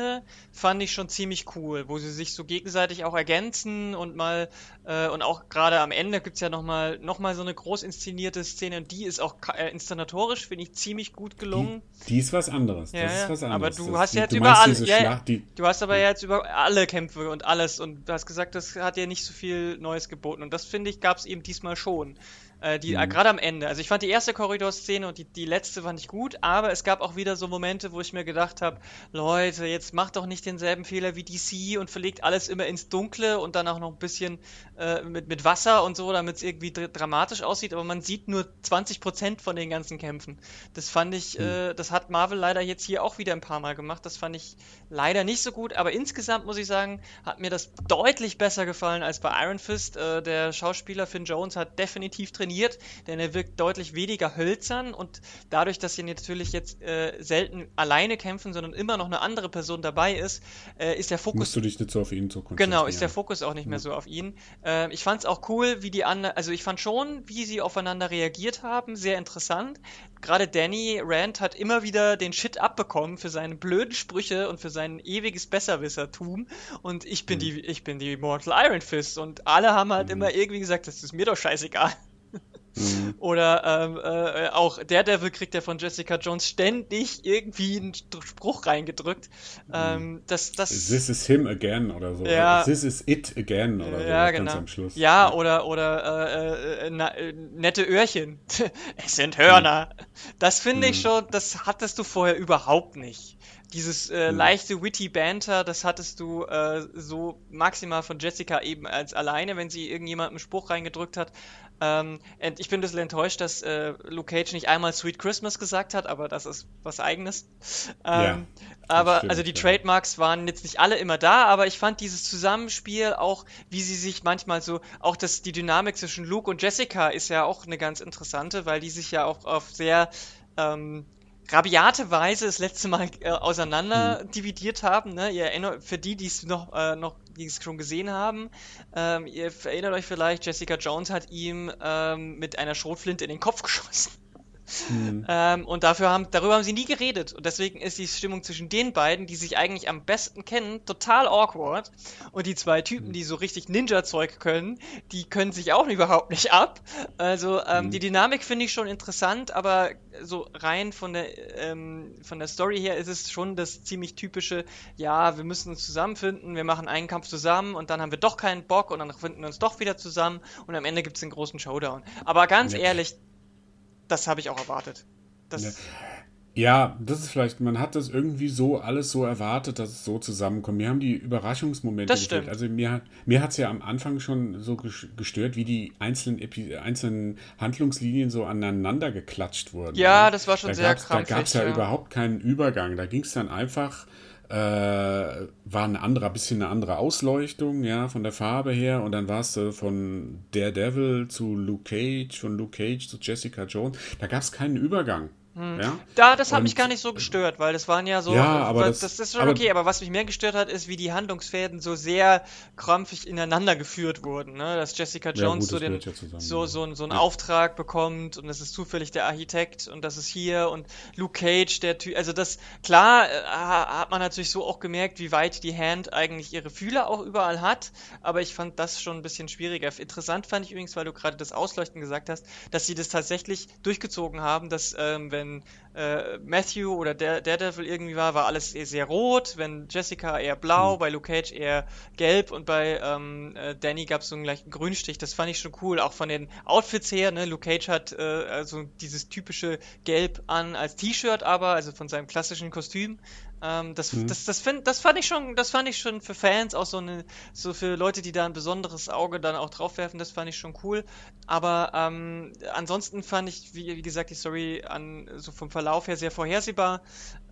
fand ich schon ziemlich cool, wo sie sich so gegenseitig auch ergänzen und mal äh, und auch gerade am Ende gibt es ja nochmal noch mal so eine groß inszenierte Szene und die ist auch äh, inszenatorisch, finde ich, ziemlich gut gelungen. Die, die, ist was anderes. Ja, das ist was anderes. Aber du das, hast ja jetzt über alle, ja, du hast aber ja jetzt über alle Kämpfe und alles und du hast gesagt, das hat ja nicht so viel Neues geboten und das finde ich gab es eben diesmal schon. Äh, die, mhm. Gerade am Ende. Also ich fand die erste Korridorszene und die, die letzte fand ich gut, aber es gab auch wieder so Momente, wo ich mir gedacht habe, Leute, jetzt macht doch nicht denselben Fehler wie DC und verlegt alles immer ins Dunkle und dann auch noch ein bisschen äh, mit, mit Wasser und so, damit es irgendwie dr dramatisch aussieht, aber man sieht nur 20% von den ganzen Kämpfen. Das fand ich, mhm. äh, das hat Marvel leider jetzt hier auch wieder ein paar Mal gemacht. Das fand ich leider nicht so gut, aber insgesamt muss ich sagen, hat mir das deutlich besser gefallen als bei Iron Fist. Äh, der Schauspieler Finn Jones hat definitiv trainiert trainiert, denn er wirkt deutlich weniger hölzern und dadurch, dass sie natürlich jetzt äh, selten alleine kämpfen, sondern immer noch eine andere Person dabei ist, äh, ist der Fokus. Musst du dich nicht so auf ihn zu konzentrieren. Genau, ist der Fokus auch nicht mehr ja. so auf ihn. Äh, ich fand es auch cool, wie die anderen, also ich fand schon, wie sie aufeinander reagiert haben, sehr interessant. Gerade Danny Rand hat immer wieder den Shit abbekommen für seine blöden Sprüche und für sein ewiges Besserwissertum. Und ich bin mhm. die, ich bin die Mortal Iron Fist. Und alle haben halt mhm. immer irgendwie gesagt, das ist mir doch scheißegal. Mhm. Oder ähm, äh, auch Daredevil kriegt ja von Jessica Jones ständig irgendwie einen Spruch reingedrückt. Mhm. Ähm, das, das, This is him again oder so. Ja, This is it again oder so. Ja, genau. am Schluss. Ja, ja. oder, oder äh, äh, na, äh, nette Öhrchen. es sind Hörner. Mhm. Das finde ich mhm. schon, das hattest du vorher überhaupt nicht. Dieses äh, mhm. leichte witty Banter, das hattest du äh, so maximal von Jessica eben als alleine, wenn sie irgendjemandem einen Spruch reingedrückt hat. Ähm, und ich bin ein bisschen enttäuscht, dass äh, Luke Cage nicht einmal Sweet Christmas gesagt hat, aber das ist was eigenes. Ähm, ja, aber stimmt, also die. Trademarks waren jetzt nicht alle immer da, aber ich fand dieses Zusammenspiel auch, wie sie sich manchmal so, auch das, die Dynamik zwischen Luke und Jessica ist ja auch eine ganz interessante, weil die sich ja auch auf sehr ähm, rabiate Weise das letzte Mal äh, auseinander hm. dividiert haben. Ne? Ihr erinnert, für die, die es noch, äh, noch die es schon gesehen haben, ähm, ihr erinnert euch vielleicht, Jessica Jones hat ihm ähm, mit einer Schrotflinte in den Kopf geschossen. Mhm. Ähm, und dafür haben, darüber haben sie nie geredet. Und deswegen ist die Stimmung zwischen den beiden, die sich eigentlich am besten kennen, total awkward. Und die zwei Typen, mhm. die so richtig Ninja-Zeug können, die können sich auch überhaupt nicht ab. Also ähm, mhm. die Dynamik finde ich schon interessant, aber so rein von der, ähm, von der Story her ist es schon das ziemlich typische, ja, wir müssen uns zusammenfinden, wir machen einen Kampf zusammen und dann haben wir doch keinen Bock und dann finden wir uns doch wieder zusammen und am Ende gibt es den großen Showdown. Aber ganz ja. ehrlich, das habe ich auch erwartet. Das ja. Das ist vielleicht, man hat das irgendwie so alles so erwartet, dass es so zusammenkommt. Mir haben die Überraschungsmomente Das stimmt. Also mir, mir hat es ja am Anfang schon so ges- gestört, wie die einzelnen, Epi einzelnen Handlungslinien so aneinander geklatscht wurden. Ja, ne? das war schon da sehr gab's, Da gab es ja, ja. überhaupt keinen Übergang. Da ging es dann einfach, war ein anderer, bisschen eine andere Ausleuchtung, ja, von der Farbe her. Und dann war es äh, von Daredevil zu Luke Cage, von Luke Cage zu Jessica Jones. Da gab es keinen Übergang. Ja? Da, das hat mich Und- gar nicht so gestört, weil das waren ja so. Ja, aber weil- das- das, ist schon aber- okay, aber was mich mehr gestört hat, ist, wie die Handlungsfäden so sehr krampfig ineinander geführt wurden. Ne? Dass Jessica Ja, Jones gut, so, das den, ja zusammen, so, ja. so, einen- so einen Ja. Auftrag bekommt und das ist zufällig der Architekt und das ist hier und Luke Cage, der Typ. Also, das, klar, äh, ha- hat man natürlich so auch gemerkt, wie weit die Hand eigentlich ihre Fühler auch überall hat, aber ich fand das schon ein bisschen schwieriger. Interessant fand ich übrigens, weil du gerade das Ausleuchten gesagt hast, dass sie das tatsächlich durchgezogen haben, dass ähm, wenn äh, Matthew oder der Daredevil irgendwie war, war alles eher sehr rot, wenn Jessica eher blau, Hm. bei Luke Cage eher gelb und bei ähm, äh, Danny gab es so einen gleichen Grünstich. Das fand ich schon cool, auch von den Outfits her. Ne? Luke Cage hat äh, also dieses typische Gelb an als T-Shirt, aber also von seinem klassischen Kostüm. Ähm, das, Mhm. das, das, find, das fand ich schon, das fand ich schon für Fans auch so eine, so für Leute, die da ein besonderes Auge dann auch drauf werfen, das fand ich schon cool. Aber ähm, ansonsten fand ich, wie, wie gesagt, die Story an so vom Verlauf her sehr vorhersehbar.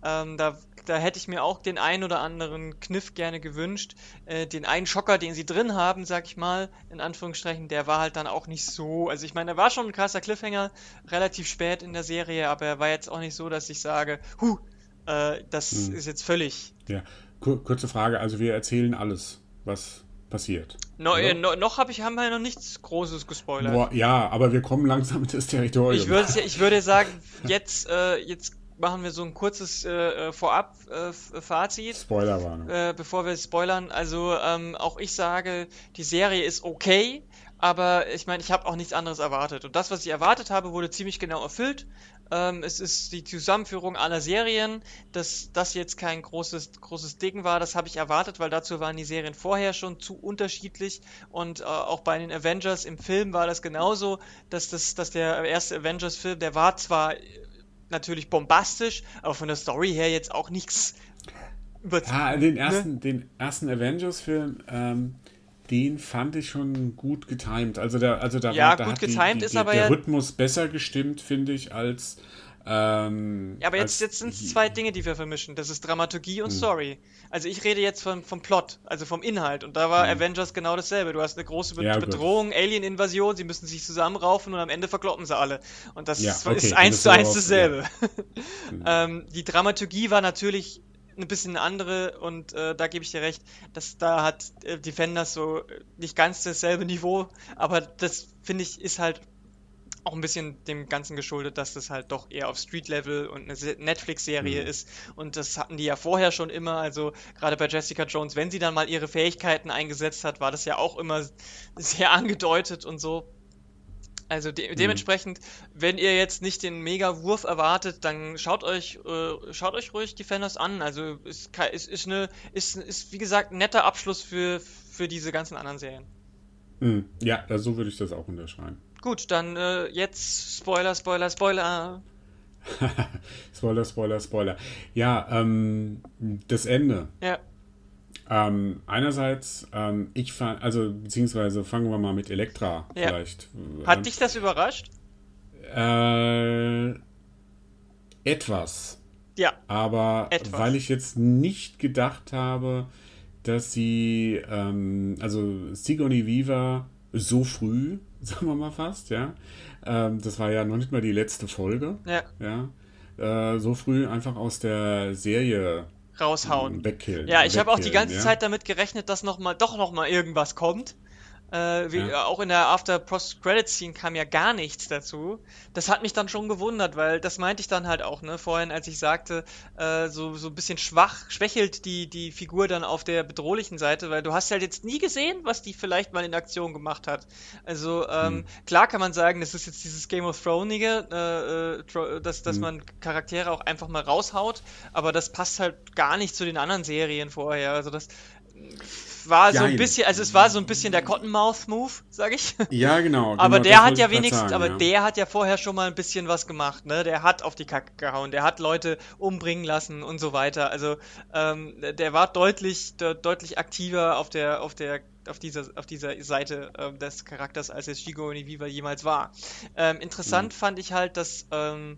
Ähm, da, da hätte ich mir auch den einen oder anderen Kniff gerne gewünscht. Äh, den einen Schocker, den sie drin haben, sag ich mal, in Anführungsstrichen, der war halt dann auch nicht so. Also ich meine, er war schon ein krasser Cliffhanger, relativ spät in der Serie, aber er war jetzt auch nicht so, dass ich sage, huh, äh, das Hm. ist jetzt völlig. Ja, Kur kurze Frage. Also wir erzählen alles, was passiert. No, äh, no, noch hab ich, haben wir noch nichts Großes gespoilert. Boah, ja, aber wir kommen langsam in das Territorium. Ich würde, ich würde sagen, jetzt, äh, jetzt machen wir so ein kurzes äh, Vorab-Fazit, Spoilerwarnung. äh, bevor wir spoilern. Also ähm, auch ich sage, die Serie ist okay, aber ich meine, ich habe auch nichts anderes erwartet. Und das, was ich erwartet habe, wurde ziemlich genau erfüllt. Ähm, es ist die Zusammenführung aller Serien. Dass das jetzt kein großes, großes Ding war, das habe ich erwartet, weil dazu waren die Serien vorher schon zu unterschiedlich. Und äh, auch bei den Avengers im Film war das genauso, dass, das, dass der erste Avengers-Film, der war zwar äh, natürlich bombastisch, aber von der Story her jetzt auch nichts Ah, den ersten, den ersten Avengers-Film, ähm, den fand ich schon gut getimed. Also da, also da, Ja, war, da gut hat die, getimed die, ist die, aber der ja- Rhythmus besser gestimmt, finde ich, als. Ähm, Ja, aber jetzt, jetzt sind es zwei Dinge, die wir vermischen. Das ist Dramaturgie Hm. und Story. Also ich rede jetzt vom, vom Plot, also vom Inhalt. Und da war Avengers genau dasselbe. Du hast eine große Be Hm. Ja. Bedrohung, Alien-Invasion, sie müssen sich zusammenraufen und am Ende verkloppen sie alle. Und das Ja, ist, okay, ist eins zu eins dasselbe. auf- ähm, die Dramaturgie war natürlich ein bisschen eine andere und äh, da gebe ich dir recht, dass da hat äh, Defenders so äh, nicht ganz dasselbe Niveau, aber das finde ich ist halt auch ein bisschen dem Ganzen geschuldet, dass das halt doch eher auf Street-Level und eine Se- Netflix-Serie Mhm. ist. Und das hatten die ja vorher schon immer. Also gerade bei Jessica Jones, wenn sie dann mal ihre Fähigkeiten eingesetzt hat, war das ja auch immer sehr angedeutet und so. Also de Mhm. dementsprechend, wenn ihr jetzt nicht den Mega-Wurf erwartet, dann schaut euch, äh, schaut euch ruhig Defenders an. Also ist, ist, ist, eine, ist, ist wie gesagt ein netter Abschluss für, für diese ganzen anderen Serien. Hm, ja, so würde ich das auch unterschreiben. Gut, dann äh, jetzt Spoiler, Spoiler, Spoiler. Spoiler, Spoiler, Spoiler. Ja, ähm, das Ende. Ja, Ähm, einerseits, ähm, ich fand, also beziehungsweise fangen wir mal mit Elektra Ja. vielleicht. äh, hat dich das überrascht? Äh, etwas. Ja, Aber Etwas. weil ich jetzt nicht gedacht habe, dass sie, ähm, also Sigourney Weaver so früh, sagen wir mal fast, ja, ähm, das war ja noch nicht mal die letzte Folge, ja, ja, äh, so früh einfach aus der Serie raushauen. wegkillen. Ja, ich habe auch die ganze ja. Zeit damit gerechnet, dass noch mal, doch noch mal irgendwas kommt. Äh, wie, Ja. Auch in der After-Post-Credit-Scene kam ja gar nichts dazu. Das hat mich dann schon gewundert, weil das meinte ich dann halt auch, ne, vorhin, als ich sagte, äh, so, so ein bisschen schwach, schwächelt die, die Figur dann auf der bedrohlichen Seite, weil du hast halt jetzt nie gesehen, was die vielleicht mal in Aktion gemacht hat. Also, ähm, Hm. klar kann man sagen, das ist jetzt dieses Game of Thrones-ige, äh, äh, dass, dass Hm. man Charaktere auch einfach mal raushaut, aber das passt halt gar nicht zu den anderen Serien vorher. Also das war so ein bisschen, also es war so ein bisschen der Cottonmouth-Move, sag ich. Ja, genau. aber genau, der hat ja wenigstens, sagen, aber ja. der hat ja vorher schon mal ein bisschen was gemacht, ne? Der hat auf die Kacke gehauen, der hat Leute umbringen lassen und so weiter. Also ähm, der war deutlich, de deutlich aktiver auf der, auf der auf dieser, auf dieser Seite ähm, des Charakters, als es Shigo Oniviva jemals war. Ähm, interessant mhm. fand ich halt, dass ähm,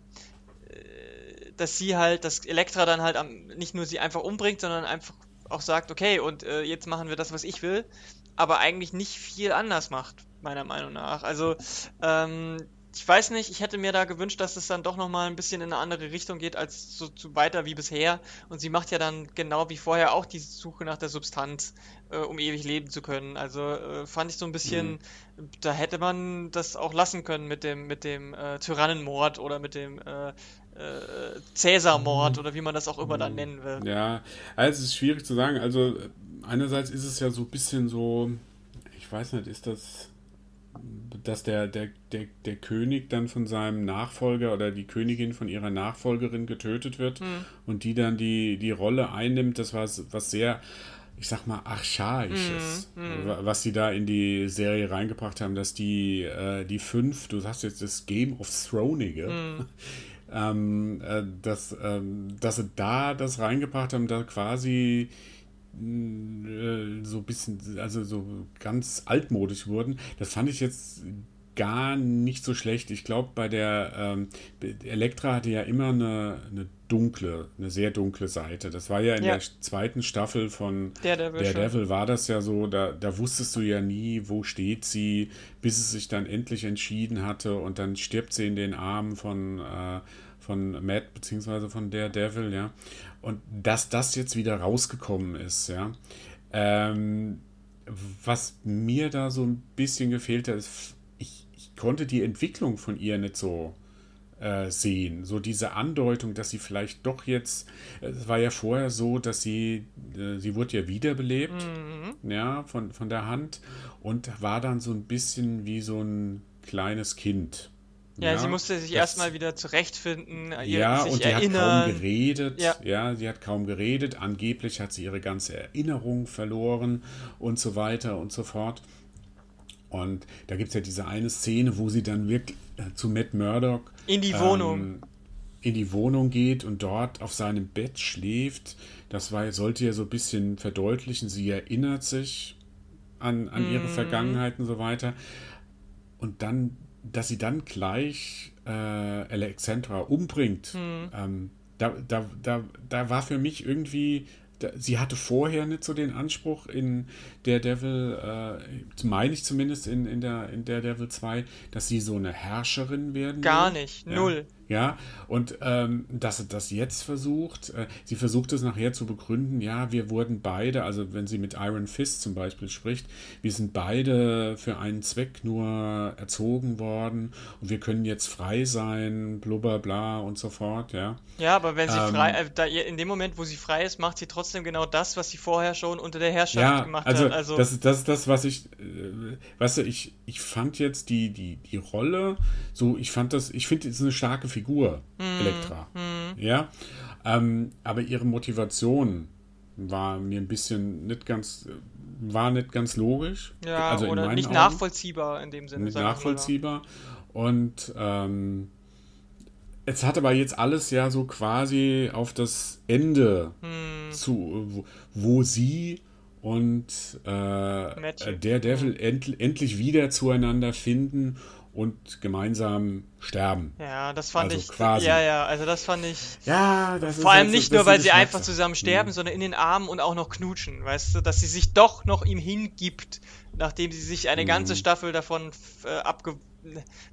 äh, dass sie halt, dass Elektra dann halt am, nicht nur sie einfach umbringt, sondern einfach auch sagt, okay, und äh, jetzt machen wir das, was ich will, aber eigentlich nicht viel anders macht, meiner Meinung nach. Also, ähm, ich weiß nicht, ich hätte mir da gewünscht, dass es dann doch nochmal ein bisschen in eine andere Richtung geht, als so zu weiter wie bisher. Und sie macht ja dann genau wie vorher auch die Suche nach der Substanz, äh, um ewig leben zu können. Also äh, fand ich so ein bisschen, mhm. da hätte man das auch lassen können mit dem, mit dem äh, Tyrannenmord oder mit dem äh, Cäsarmord oder wie man das auch immer dann mhm. nennen will. Ja, also es ist schwierig zu sagen. Also einerseits ist es ja so ein bisschen so, ich weiß nicht, ist das, dass der, der, der, der König dann von seinem Nachfolger oder die Königin von ihrer Nachfolgerin getötet wird mhm. und die dann die, die Rolle einnimmt, das war was sehr ich sag mal, archaisches, mm, mm. was sie da in die Serie reingebracht haben, dass die, äh, die fünf, du sagst jetzt das Game of Thronige, mm. ähm, äh, dass, ähm, dass sie da das reingebracht haben, da quasi äh, so ein bisschen, also so ganz altmodisch wurden. Das fand ich jetzt gar nicht so schlecht. Ich glaube, bei der ähm, Elektra hatte ja immer eine, eine dunkle, eine sehr dunkle Seite. Das war ja in ja. der zweiten Staffel von Daredevil, der Devil war das ja so, da, da wusstest du ja nie, wo steht sie, bis es sich dann endlich entschieden hatte und dann stirbt sie in den Armen von, äh, von Matt beziehungsweise von Daredevil, ja. Und dass das jetzt wieder rausgekommen ist, ja. Ähm, was mir da so ein bisschen gefehlt hat, ist, konnte die Entwicklung von ihr nicht so äh, sehen. So diese Andeutung, dass sie vielleicht doch jetzt, es war ja vorher so, dass sie, äh, sie wurde ja wiederbelebt, mhm. ja, von, von der Hand und war dann so ein bisschen wie so ein kleines Kind. Ja, ja, sie musste sich erstmal wieder zurechtfinden, ja, sich und die erinnern. hat kaum geredet. Ja. ja, sie hat kaum geredet. Angeblich hat sie ihre ganze Erinnerung verloren und so weiter und so fort. Und da gibt es ja diese eine Szene, wo sie dann wirklich äh, zu Matt Murdock in die Wohnung. Ähm, in die Wohnung geht und dort auf seinem Bett schläft. Das war, sollte ja so ein bisschen verdeutlichen, sie erinnert sich an, an ihre mm. Vergangenheit und so weiter. Und dann dass sie dann gleich äh, Alexandra umbringt, mhm. ähm, da, da, da, da war für mich irgendwie, sie hatte vorher nicht so den Anspruch in der Devil, äh, meine ich zumindest in, in, der, in der Devil 2, dass sie so eine Herrscherin werden Gar will. nicht, ja. null. Ja, und ähm, dass sie das jetzt versucht, äh, sie versucht es nachher zu begründen, ja, wir wurden beide, also wenn sie mit Iron Fist zum Beispiel spricht, wir sind beide für einen Zweck nur erzogen worden und wir können jetzt frei sein, blubber bla und so fort, ja. Ja, aber wenn sie ähm, frei, äh, da, in dem Moment, wo sie frei ist, macht sie trotzdem genau das, was sie vorher schon unter der Herrschaft ja, gemacht also, hat. Also das ist das, ist das was ich, äh, weißt du, ich, ich fand jetzt die, die, die Rolle, so, ich fand das, ich finde, es ist eine starke Figur, hm, Elektra. Hm. Ja. Ähm, aber ihre Motivation war mir ein bisschen nicht ganz, war nicht ganz logisch. Ja, also oder nicht Augen. nachvollziehbar in dem Sinne. Nicht nachvollziehbar. Und ähm, es hat aber jetzt alles ja so quasi auf das Ende hm. zu, wo, wo sie und äh, der Devil end, endlich wieder zueinander finden und gemeinsam sterben. Ja, das fand also ich quasi. Ja, ja, also das fand ich. Ja, das Vor allem halt nicht nur, weil sie einfach zusammen sterben, mhm. sondern in den Armen und auch noch knutschen, weißt du, dass sie sich doch noch ihm hingibt, nachdem sie sich eine mhm. ganze Staffel davon äh, abge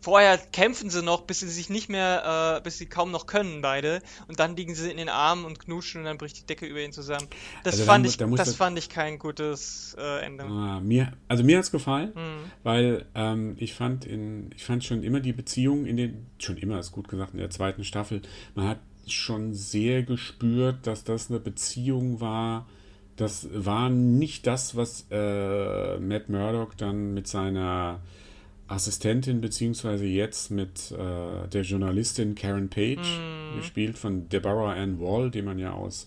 vorher kämpfen sie noch, bis sie sich nicht mehr, äh, bis sie kaum noch können, beide. Und dann liegen sie in den Armen und knutschen und dann bricht die Decke über ihn zusammen. Das also fand dann, ich, das, das fand ich kein gutes äh, Ende. Ah, mir, also mir hat es gefallen, mhm. weil ähm, ich fand in, ich fand schon immer die Beziehung in den, schon immer ist gut gesagt, in der zweiten Staffel, man hat schon sehr gespürt, dass das eine Beziehung war, das war nicht das, was äh, Matt Murdock dann mit seiner Assistentin, beziehungsweise jetzt mit äh, der Journalistin Karen Page, mm. gespielt von Deborah Ann Wall, die man ja aus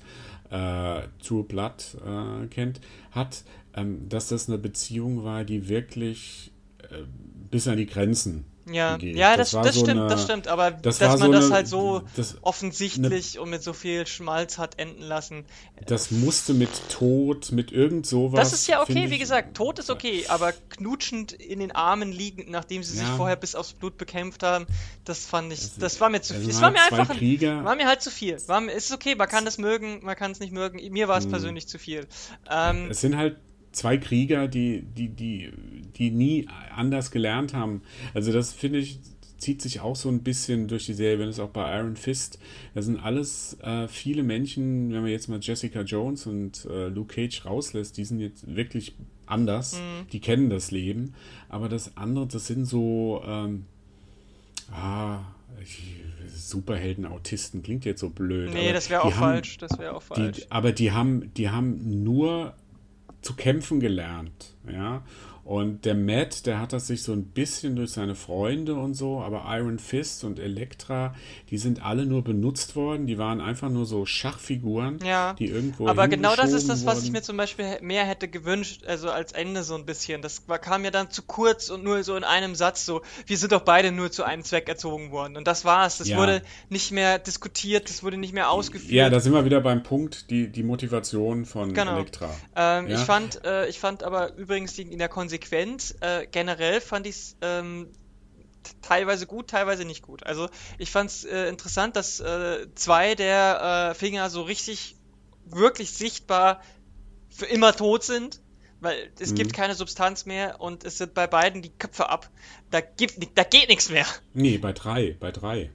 äh, True Blood äh, kennt, hat. ähm, dass das eine Beziehung war, die wirklich äh, bis an die Grenzen ja, geht. ja, das, war das so stimmt, eine- das stimmt, aber das dass man so das eine- halt so das- offensichtlich und mit so viel Schmalz hat enden lassen. Das musste mit Tod, mit irgend sowas. Das ist ja okay, find wie ich- gesagt, Tod ist okay, aber knutschend in den Armen liegend, nachdem sie sich Ja. vorher bis aufs Blut bekämpft haben, das fand ich, Das- das war mir zu das viel. Es war mir einfach, ein, Krieger. war mir halt zu viel. War mir, ist okay, man kann das mögen, man kann es nicht mögen. Mir war es persönlich zu viel. Ähm, Es sind halt zwei Krieger, die, die, die, die nie anders gelernt haben. Also das finde ich, zieht sich auch so ein bisschen durch die Serie, wenn es auch bei Iron Fist, das sind alles äh, viele Menschen, wenn man jetzt mal Jessica Jones und äh, Luke Cage rauslässt, die sind jetzt wirklich anders, Mhm. die kennen das Leben, aber das andere, das sind so, ähm, ah, ich- Superhelden-Autisten, klingt jetzt so blöd. nee, das wäre auch haben- falsch. Das wäre auch falsch. die, aber die haben, die haben nur zu kämpfen gelernt, ja. Und der Matt, der hat das sich so ein bisschen durch seine Freunde und so, aber Iron Fist und Elektra, die sind alle nur benutzt worden. Die waren einfach nur so Schachfiguren, Ja, die irgendwo Aber genau das ist das, was ich mir zum Beispiel mehr hätte gewünscht, also als Ende so ein bisschen. Das war, kam mir dann zu kurz und nur so in einem Satz so, wir sind doch beide nur zu einem Zweck erzogen worden. Und das war's. Das Ja. wurde nicht mehr diskutiert, das wurde nicht mehr ausgeführt. Ja, da sind wir wieder beim Punkt, die, die Motivation von Genau. Elektra. Ähm, Ja. Ich fand, äh, ich fand aber übrigens die, in der Konsequenz, äh, generell fand ich es ähm, teilweise gut, teilweise nicht gut. Also ich fand es äh, interessant, dass äh, zwei der äh, Finger so richtig, wirklich sichtbar für immer tot sind. Weil es gibt keine Substanz mehr und es sind bei beiden die Köpfe ab. Da, gibt, da geht nichts mehr. Nee, bei drei, bei drei.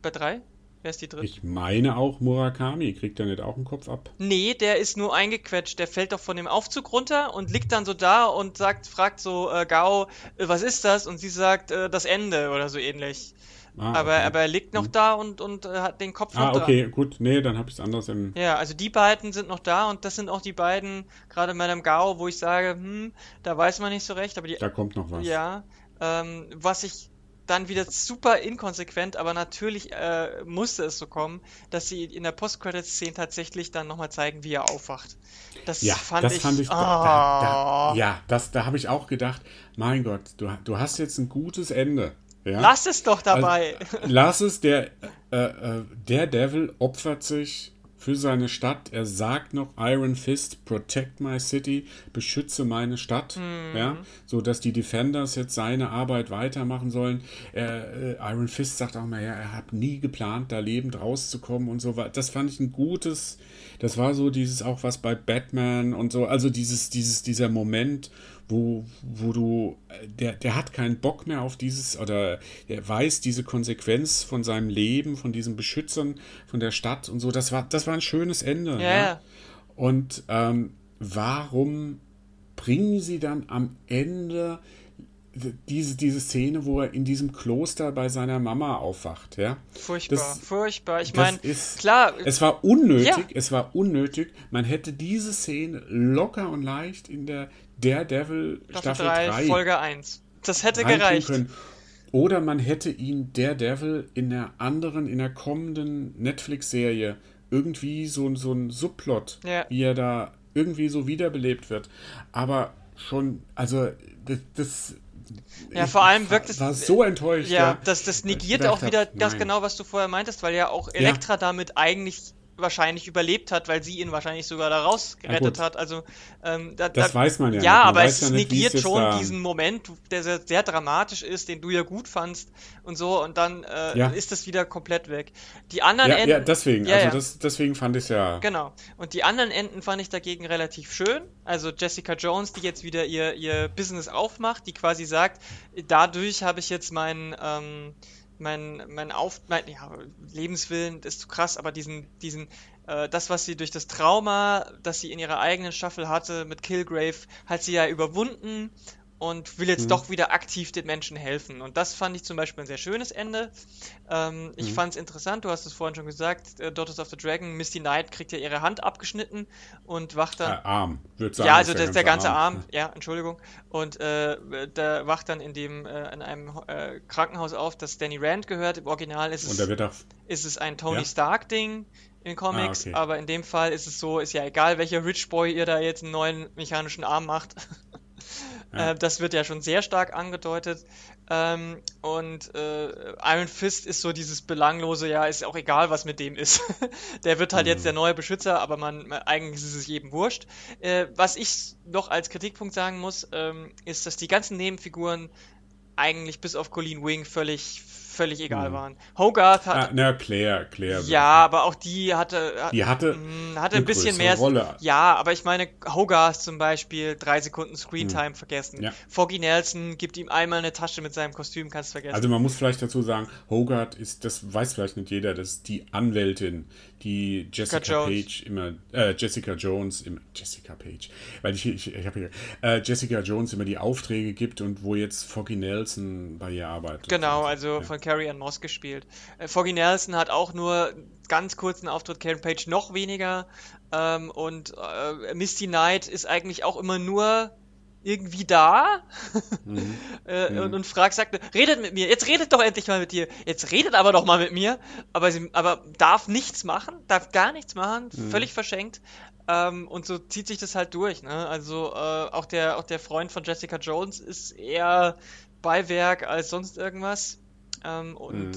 Bei drei? Wer ist die dritte? Ich meine auch Murakami, kriegt er nicht auch einen Kopf ab? Nee, der ist nur eingequetscht. Der fällt doch von dem Aufzug runter und liegt dann so da und sagt, fragt so äh, Gao, äh, was ist das? Und sie sagt, äh, das Ende oder so ähnlich. Ah, aber, okay. aber er liegt noch da und, und äh, hat den Kopf Ah, noch dran. okay, gut. Nee, dann habe ich es anders im. Ja, also die beiden sind noch da und das sind auch die beiden, gerade Madame Gao, wo ich sage, hm, da weiß man nicht so recht, aber die Da kommt noch was. ja, ähm, was ich dann wieder super inkonsequent, aber natürlich äh, musste es so kommen, dass sie in der Post-Credit-Szene tatsächlich dann nochmal zeigen, wie er aufwacht. Das Ja, fand das ich. fand ich. Da, Ah. da, ja, das, da habe ich auch gedacht, mein Gott, du, du hast jetzt ein gutes Ende. Ja? Lass es doch dabei. Lass es, der, äh, äh, der Devil opfert sich für seine Stadt. Er sagt noch Iron Fist, protect my city, beschütze meine Stadt, Mhm. ja, so dass die Defenders jetzt seine Arbeit weitermachen sollen. Er, äh, Iron Fist sagt auch mal, ja, er hat nie geplant, da lebend rauszukommen und so weiter. Das fand ich ein gutes, das war so dieses auch was bei Batman und so, also dieses, dieses, dieser Moment, wo, wo du, äh, der, der hat keinen Bock mehr auf dieses, oder er weiß diese Konsequenz von seinem Leben, von diesen Beschützern, von der Stadt und so. Das war, das war ein schönes Ende. Ja, ja. Und ähm, warum bringen sie dann am Ende diese, diese Szene, wo er in diesem Kloster bei seiner Mama aufwacht, ja? Furchtbar, Das- furchtbar. Ich meine, klar, Es war unnötig, Ja. es war unnötig. Man hätte diese Szene locker und leicht in der Daredevil Staffel Staffel 3, 3 Folge 1. Das hätte gereicht. können. Oder man hätte ihn Daredevil in der anderen, in der kommenden Netflix-Serie irgendwie so, so ein Subplot, Ja. wie er da irgendwie so wiederbelebt wird. Aber schon, also das, das Ja, vor allem war, wirkt es- war so enttäuscht. Ja, das, das ich negiert auch wieder hab, das genau, was du vorher meintest, weil ja auch Elektra damit eigentlich wahrscheinlich überlebt hat, weil sie ihn wahrscheinlich sogar da rausgerettet gut. hat. Also ähm, da, Das da, weiß man ja Ja. Man aber es ja nicht, negiert schon da- diesen Moment, der sehr, sehr dramatisch ist, den du ja gut fandst und so und dann äh, Ja. ist das wieder komplett weg. Die anderen Ja, Enden, ja, deswegen. Ja, also ja. Das, deswegen fand ich es ja. Genau. Und die anderen Enden fand ich dagegen relativ schön. Also Jessica Jones, die jetzt wieder ihr, ihr Business aufmacht, die quasi sagt, dadurch habe ich jetzt meinen ähm, mein, mein Auf, mein, ja, Lebenswillen ist zu krass, aber diesen, diesen, äh, das, was sie durch das Trauma, das sie in ihrer eigenen Staffel hatte mit Killgrave, hat sie ja überwunden und will jetzt mhm. doch wieder aktiv den Menschen helfen. Und das fand ich zum Beispiel ein sehr schönes Ende. Ähm, ich mhm. fand es interessant, du hast es vorhin schon gesagt, äh, Daughters of the Dragon, Misty Knight kriegt ja ihre Hand abgeschnitten und wacht dann. Äh, Arm, würde sagen. Ja, also der, der ganze Arm. Arm, ja, Entschuldigung. Und äh, der wacht dann in dem äh, in einem äh, Krankenhaus auf, das Danny Rand gehört. Im Original ist es, ist es ein Tony ja? Stark-Ding in Comics, ah, okay. aber in dem Fall ist es so, ist ja egal, welcher Rich Boy ihr da jetzt einen neuen mechanischen Arm macht. Ja. Äh, das wird ja schon sehr stark angedeutet. Ähm, und äh, Iron Fist ist so dieses belanglose, ja, ist auch egal, was mit dem ist. der wird halt mhm. jetzt der neue Beschützer, aber man eigentlich ist es jedem wurscht. Äh, was ich noch als Kritikpunkt sagen muss, ähm, ist, dass die ganzen Nebenfiguren eigentlich bis auf Colleen Wing völlig völlig egal mhm. waren. Hogarth hat. Ah, na, Claire, Claire. Ja, aber auch die hatte. Die hatte. Mh, hatte ein bisschen mehr. Rolle. Ja, aber ich meine, Hogarth zum Beispiel, drei Sekunden Screentime mhm. vergessen. Ja. Foggy Nelson gibt ihm einmal eine Tasche mit seinem Kostüm, kannst vergessen. Also man muss vielleicht dazu sagen, Hogarth ist, das weiß vielleicht nicht jeder, das ist die Anwältin, die Jessica Page immer, äh, Jessica Jones, immer, Jessica Page, weil ich, ich, ich habe hier, äh, Jessica Jones immer die Aufträge gibt und wo jetzt Foggy Nelson bei ihr arbeitet. Genau, also ja. von Carrie Ann Moss gespielt. Äh, Foggy Nelson hat auch nur ganz kurzen Auftritt, Karen Page noch weniger. Ähm, und äh, Misty Knight ist eigentlich auch immer nur irgendwie da mhm. äh, mhm. Und, und Frag sagt, redet mit mir, jetzt redet doch endlich mal mit dir, jetzt redet aber doch mal mit mir, aber sie aber darf nichts machen, darf gar nichts machen, mhm. völlig verschenkt. Ähm, und so zieht sich das halt durch. Ne? Also äh, auch der auch der Freund von Jessica Jones ist eher Beiwerk als sonst irgendwas. Ähm, und mhm.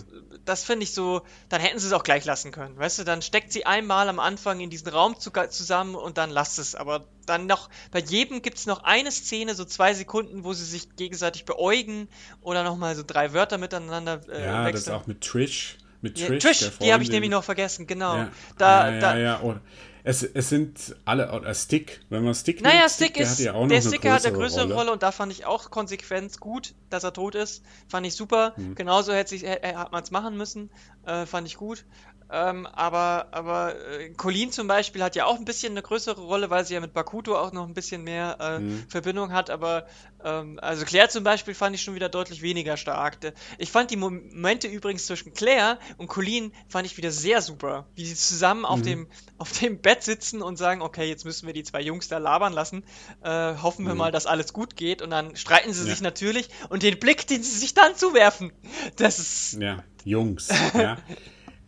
das finde ich so, dann hätten sie es auch gleich lassen können. Weißt du, dann steckt sie einmal am Anfang in diesen Raum zu, zusammen und dann lasst es. Aber dann noch, bei jedem gibt es noch eine Szene, so zwei Sekunden, wo sie sich gegenseitig beäugen oder nochmal so drei Wörter miteinander äh, ja, wechseln. das auch mit Trish. Mit Trish, ja, Trish die habe ich nämlich noch vergessen, genau. Ja, da, ja, ja, da, ja. Oh. Es, es sind alle, oder Stick, wenn man Stick naja, nimmt, Stick, Stick ist, der, der Sticker hat eine größere Rolle. Rolle. und da fand ich auch konsequent gut, dass er tot ist. Fand ich super. Mhm. Genauso hätte sich, hat man es machen müssen. Äh, fand ich gut. Ähm, aber aber äh, Colleen zum Beispiel hat ja auch ein bisschen eine größere Rolle, weil sie ja mit Bakuto auch noch ein bisschen mehr äh, mhm. Verbindung hat. Aber ähm, also Claire zum Beispiel fand ich schon wieder deutlich weniger stark. Ich fand die Momente übrigens zwischen Claire und Colleen fand ich wieder sehr super, wie sie zusammen auf mhm. dem auf dem Bett sitzen und sagen, okay, jetzt müssen wir die zwei Jungs da labern lassen. Äh, hoffen wir mhm. mal, dass alles gut geht. Und dann streiten sie ja. sich natürlich und den Blick, den sie sich dann zuwerfen, das ist ja Jungs. Ja.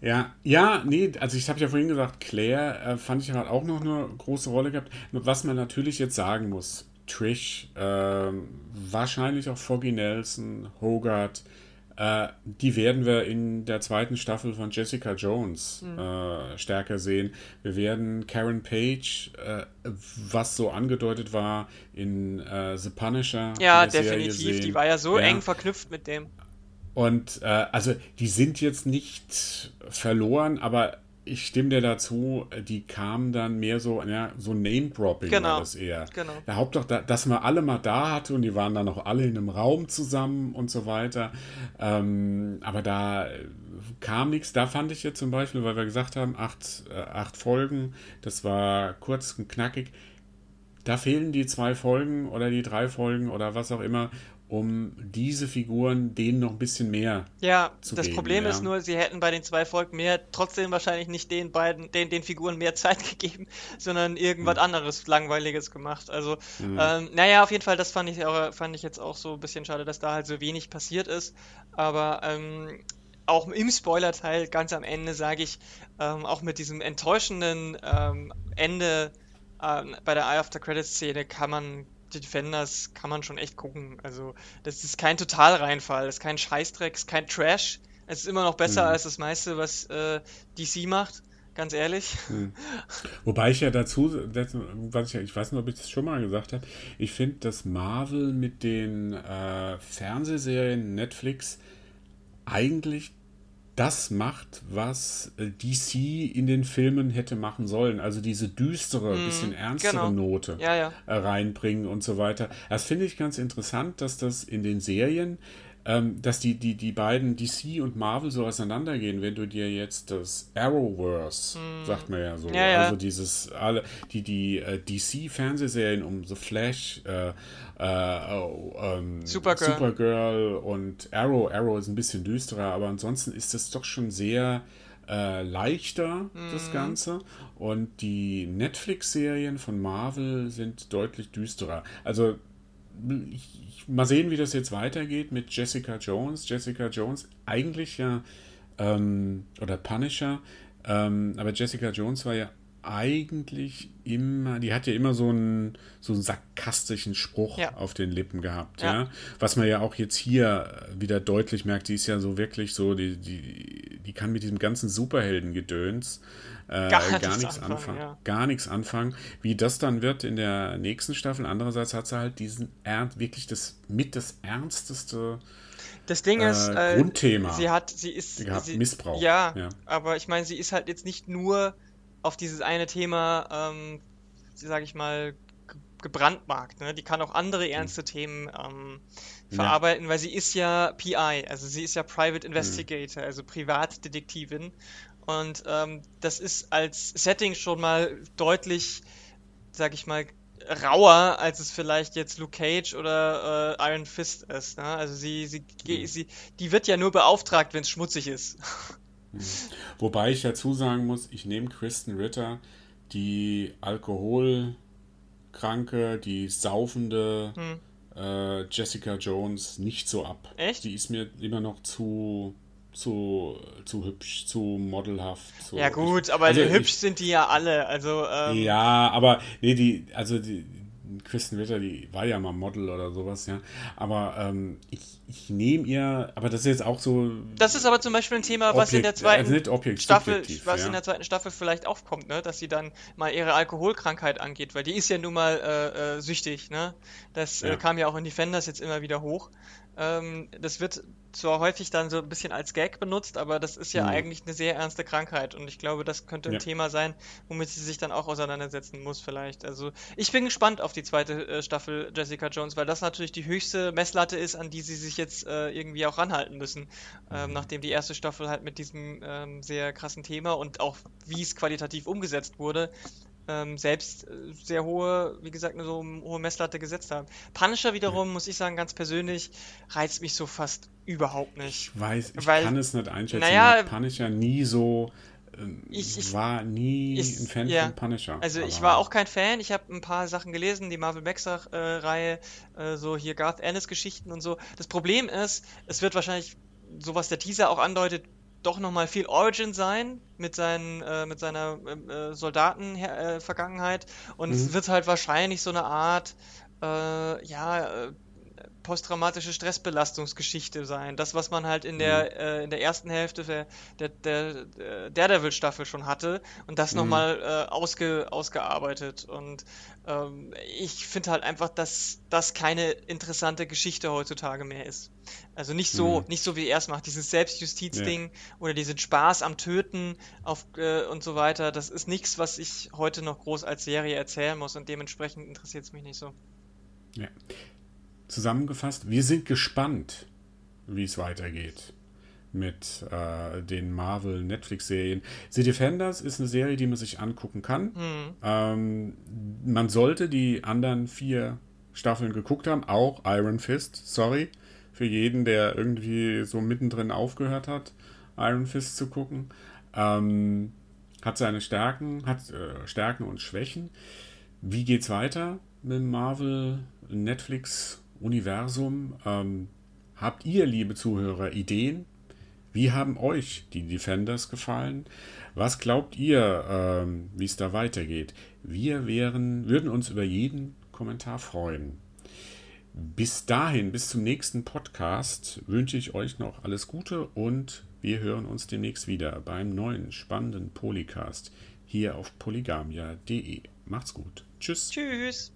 Ja, ja, nee, also ich habe ja vorhin gesagt, Claire äh, fand ich halt auch noch eine große Rolle gehabt. Was man natürlich jetzt sagen muss, Trish, äh, wahrscheinlich auch Foggy Nelson, Hogarth, äh, die werden wir in der zweiten Staffel von Jessica Jones mhm. äh, stärker sehen. Wir werden Karen Page, äh, was so angedeutet war in äh, The Punisher. Ja, definitiv. Die war ja so ja. eng verknüpft mit dem. Und äh, also die sind jetzt nicht verloren, aber ich stimme dir dazu, die kamen dann mehr so, ja, so Name-Dropping genau. war das eher. Genau. Der Hauptsache, dass man alle mal da hatte und die waren dann auch alle in einem Raum zusammen und so weiter. Ähm, aber da kam nichts. Da fand ich jetzt zum Beispiel, weil wir gesagt haben, acht, äh, acht Folgen, das war kurz und knackig. Da fehlen die zwei Folgen oder die drei Folgen oder was auch immer, um diese Figuren denen noch ein bisschen mehr ja, zu das geben. Problem ja. ist nur, sie hätten bei den zwei Folgen mehr trotzdem wahrscheinlich nicht den beiden, den, den Figuren mehr Zeit gegeben, sondern irgendwas mhm. anderes Langweiliges gemacht. Also, mhm. ähm, naja, auf jeden Fall, das fand ich, auch, fand ich jetzt auch so ein bisschen schade, dass da halt so wenig passiert ist. Aber ähm, auch im Spoiler-Teil ganz am Ende sage ich, ähm, auch mit diesem enttäuschenden ähm, Ende ähm, bei der Eye of the Credits-Szene kann man Defenders kann man schon echt gucken. Also, das ist kein Totalreinfall, das ist kein Scheißdreck, das ist kein Trash. Es ist immer noch besser mhm. als das meiste, was äh, DC macht, ganz ehrlich. Mhm. Wobei ich ja dazu, was ich, ich weiß nicht, ob ich das schon mal gesagt habe, ich finde, dass Marvel mit den äh, Fernsehserien Netflix eigentlich das macht, was äh, DC in den Filmen hätte machen sollen. Also diese düstere, mm, bisschen ernstere genau. Note ja, ja. Äh, reinbringen und so weiter. Das finde ich ganz interessant, dass das in den Serien ähm, dass die, die, die beiden DC und Marvel so auseinandergehen, wenn du dir jetzt das Arrowverse, hm. sagt man ja so, ja, ja. also dieses, alle, die, die äh, DC-Fernsehserien um The Flash, äh, äh, oh, ähm, Supergirl. Supergirl und Arrow, Arrow ist ein bisschen düsterer, aber ansonsten ist das doch schon sehr äh, leichter, mm. das mhm. Ganze. Und die Netflix-Serien von Marvel sind deutlich düsterer. Also ich, mal sehen, wie das jetzt weitergeht mit Jessica Jones. Jessica Jones eigentlich ja, ähm, oder Punisher, ähm, aber Jessica Jones war ja eigentlich immer, die hat ja immer so einen, so einen sarkastischen Spruch ja. auf den Lippen gehabt, ja. ja. Was man ja auch jetzt hier wieder deutlich merkt, die ist ja so wirklich so, die, die, die kann mit diesem ganzen Superheldengedöns äh, gar, gar nichts anfangen. anfangen. Ja. Gar nichts anfangen. Wie das dann wird in der nächsten Staffel. Andererseits hat sie halt diesen Ernst, wirklich das mit das ernsteste das Ding äh, ist, äh, Grundthema. Sie hat, sie ist, gehabt, sie, Missbrauch. Ja, ja, aber ich meine, sie ist halt jetzt nicht nur auf dieses eine Thema, ähm, sage ich mal, gebrandmarkt. Ne? Die kann auch andere ernste mhm. Themen ähm, verarbeiten, ja. weil sie ist ja PI, also sie ist ja Private Investigator, mhm. also Privatdetektivin und ähm, das ist als Setting schon mal deutlich, sag ich mal, rauer, als es vielleicht jetzt Luke Cage oder äh, Iron Fist ist. Ne? Also sie, sie, mhm. sie, die wird ja nur beauftragt, wenn es schmutzig ist. Mhm. Wobei ich dazu sagen muss, ich nehme Kristen Ritter, die Alkoholkranke, die saufende hm. äh, Jessica Jones nicht so ab. Echt? Die ist mir immer noch zu zu, zu hübsch, zu modelhaft. Zu ja gut, aber also hübsch ich, sind die ja alle. Also ähm, ja, aber nee, die, also die, Kristen Ritter, die war ja mal Model oder sowas, ja. Aber ähm, ich, ich nehme ihr, aber das ist jetzt auch so. Das ist aber zum Beispiel ein Thema, was Objekt, in der zweiten also Staffel, was ja. in der zweiten Staffel vielleicht aufkommt, ne? Dass sie dann mal ihre Alkoholkrankheit angeht, weil die ist ja nun mal äh, äh, süchtig, ne? Das äh, ja. äh, kam ja auch in Defenders jetzt immer wieder hoch. Ähm, das wird zwar häufig dann so ein bisschen als Gag benutzt, aber das ist ja mhm. eigentlich eine sehr ernste Krankheit und ich glaube, das könnte ein ja. Thema sein, womit sie sich dann auch auseinandersetzen muss vielleicht. Also ich bin gespannt auf die zweite äh, Staffel Jessica Jones, weil das natürlich die höchste Messlatte ist, an die sie sich jetzt äh, irgendwie auch ranhalten müssen, ähm, mhm. nachdem die erste Staffel halt mit diesem ähm, sehr krassen Thema und auch wie es qualitativ umgesetzt wurde, ähm, selbst äh, sehr hohe, wie gesagt, eine so hohe Messlatte gesetzt haben. Punisher wiederum, ja. muss ich sagen, ganz persönlich, reizt mich so fast überhaupt nicht. Ich weiß, ich weil, kann es nicht einschätzen. Naja, Punisher nie so. Ähm, ich, ich, war nie ich, ein Fan ja. von Punisher. Also ich war auch kein Fan. Ich habe ein paar Sachen gelesen, die Marvel Max-Reihe, äh, so hier Garth Ennis-Geschichten und so. Das Problem ist, es wird wahrscheinlich, so was der Teaser auch andeutet, doch nochmal viel Origin sein mit, seinen, äh, mit seiner äh, Soldaten-Vergangenheit. Und mhm. es wird halt wahrscheinlich so eine Art, äh, ja, äh, posttraumatische Stressbelastungsgeschichte sein. Das, was man halt in der, mhm. äh, in der ersten Hälfte der, der, der Daredevil-Staffel schon hatte und das mhm. nochmal äh, ausge, ausgearbeitet. Und ähm, ich finde halt einfach, dass das keine interessante Geschichte heutzutage mehr ist. Also nicht so, mhm. nicht so wie er es macht, dieses Selbstjustiz-Ding ja. oder diesen Spaß am Töten auf, äh, und so weiter. Das ist nichts, was ich heute noch groß als Serie erzählen muss und dementsprechend interessiert es mich nicht so. Ja zusammengefasst, wir sind gespannt, wie es weitergeht mit äh, den Marvel Netflix-Serien. The Defenders ist eine Serie, die man sich angucken kann. Mhm. Ähm, man sollte die anderen vier Staffeln geguckt haben, auch Iron Fist, sorry, für jeden, der irgendwie so mittendrin aufgehört hat, Iron Fist zu gucken. Ähm, hat seine Stärken, hat äh, Stärken und Schwächen. Wie geht's weiter mit Marvel Netflix Universum. Ähm, habt ihr, liebe Zuhörer, Ideen? Wie haben euch die Defenders gefallen? Was glaubt ihr, ähm, wie es da weitergeht? Wir wären, würden uns über jeden Kommentar freuen. Bis dahin, bis zum nächsten Podcast, wünsche ich euch noch alles Gute und wir hören uns demnächst wieder beim neuen spannenden Polycast hier auf polygamia.de. Macht's gut. Tschüss. Tschüss.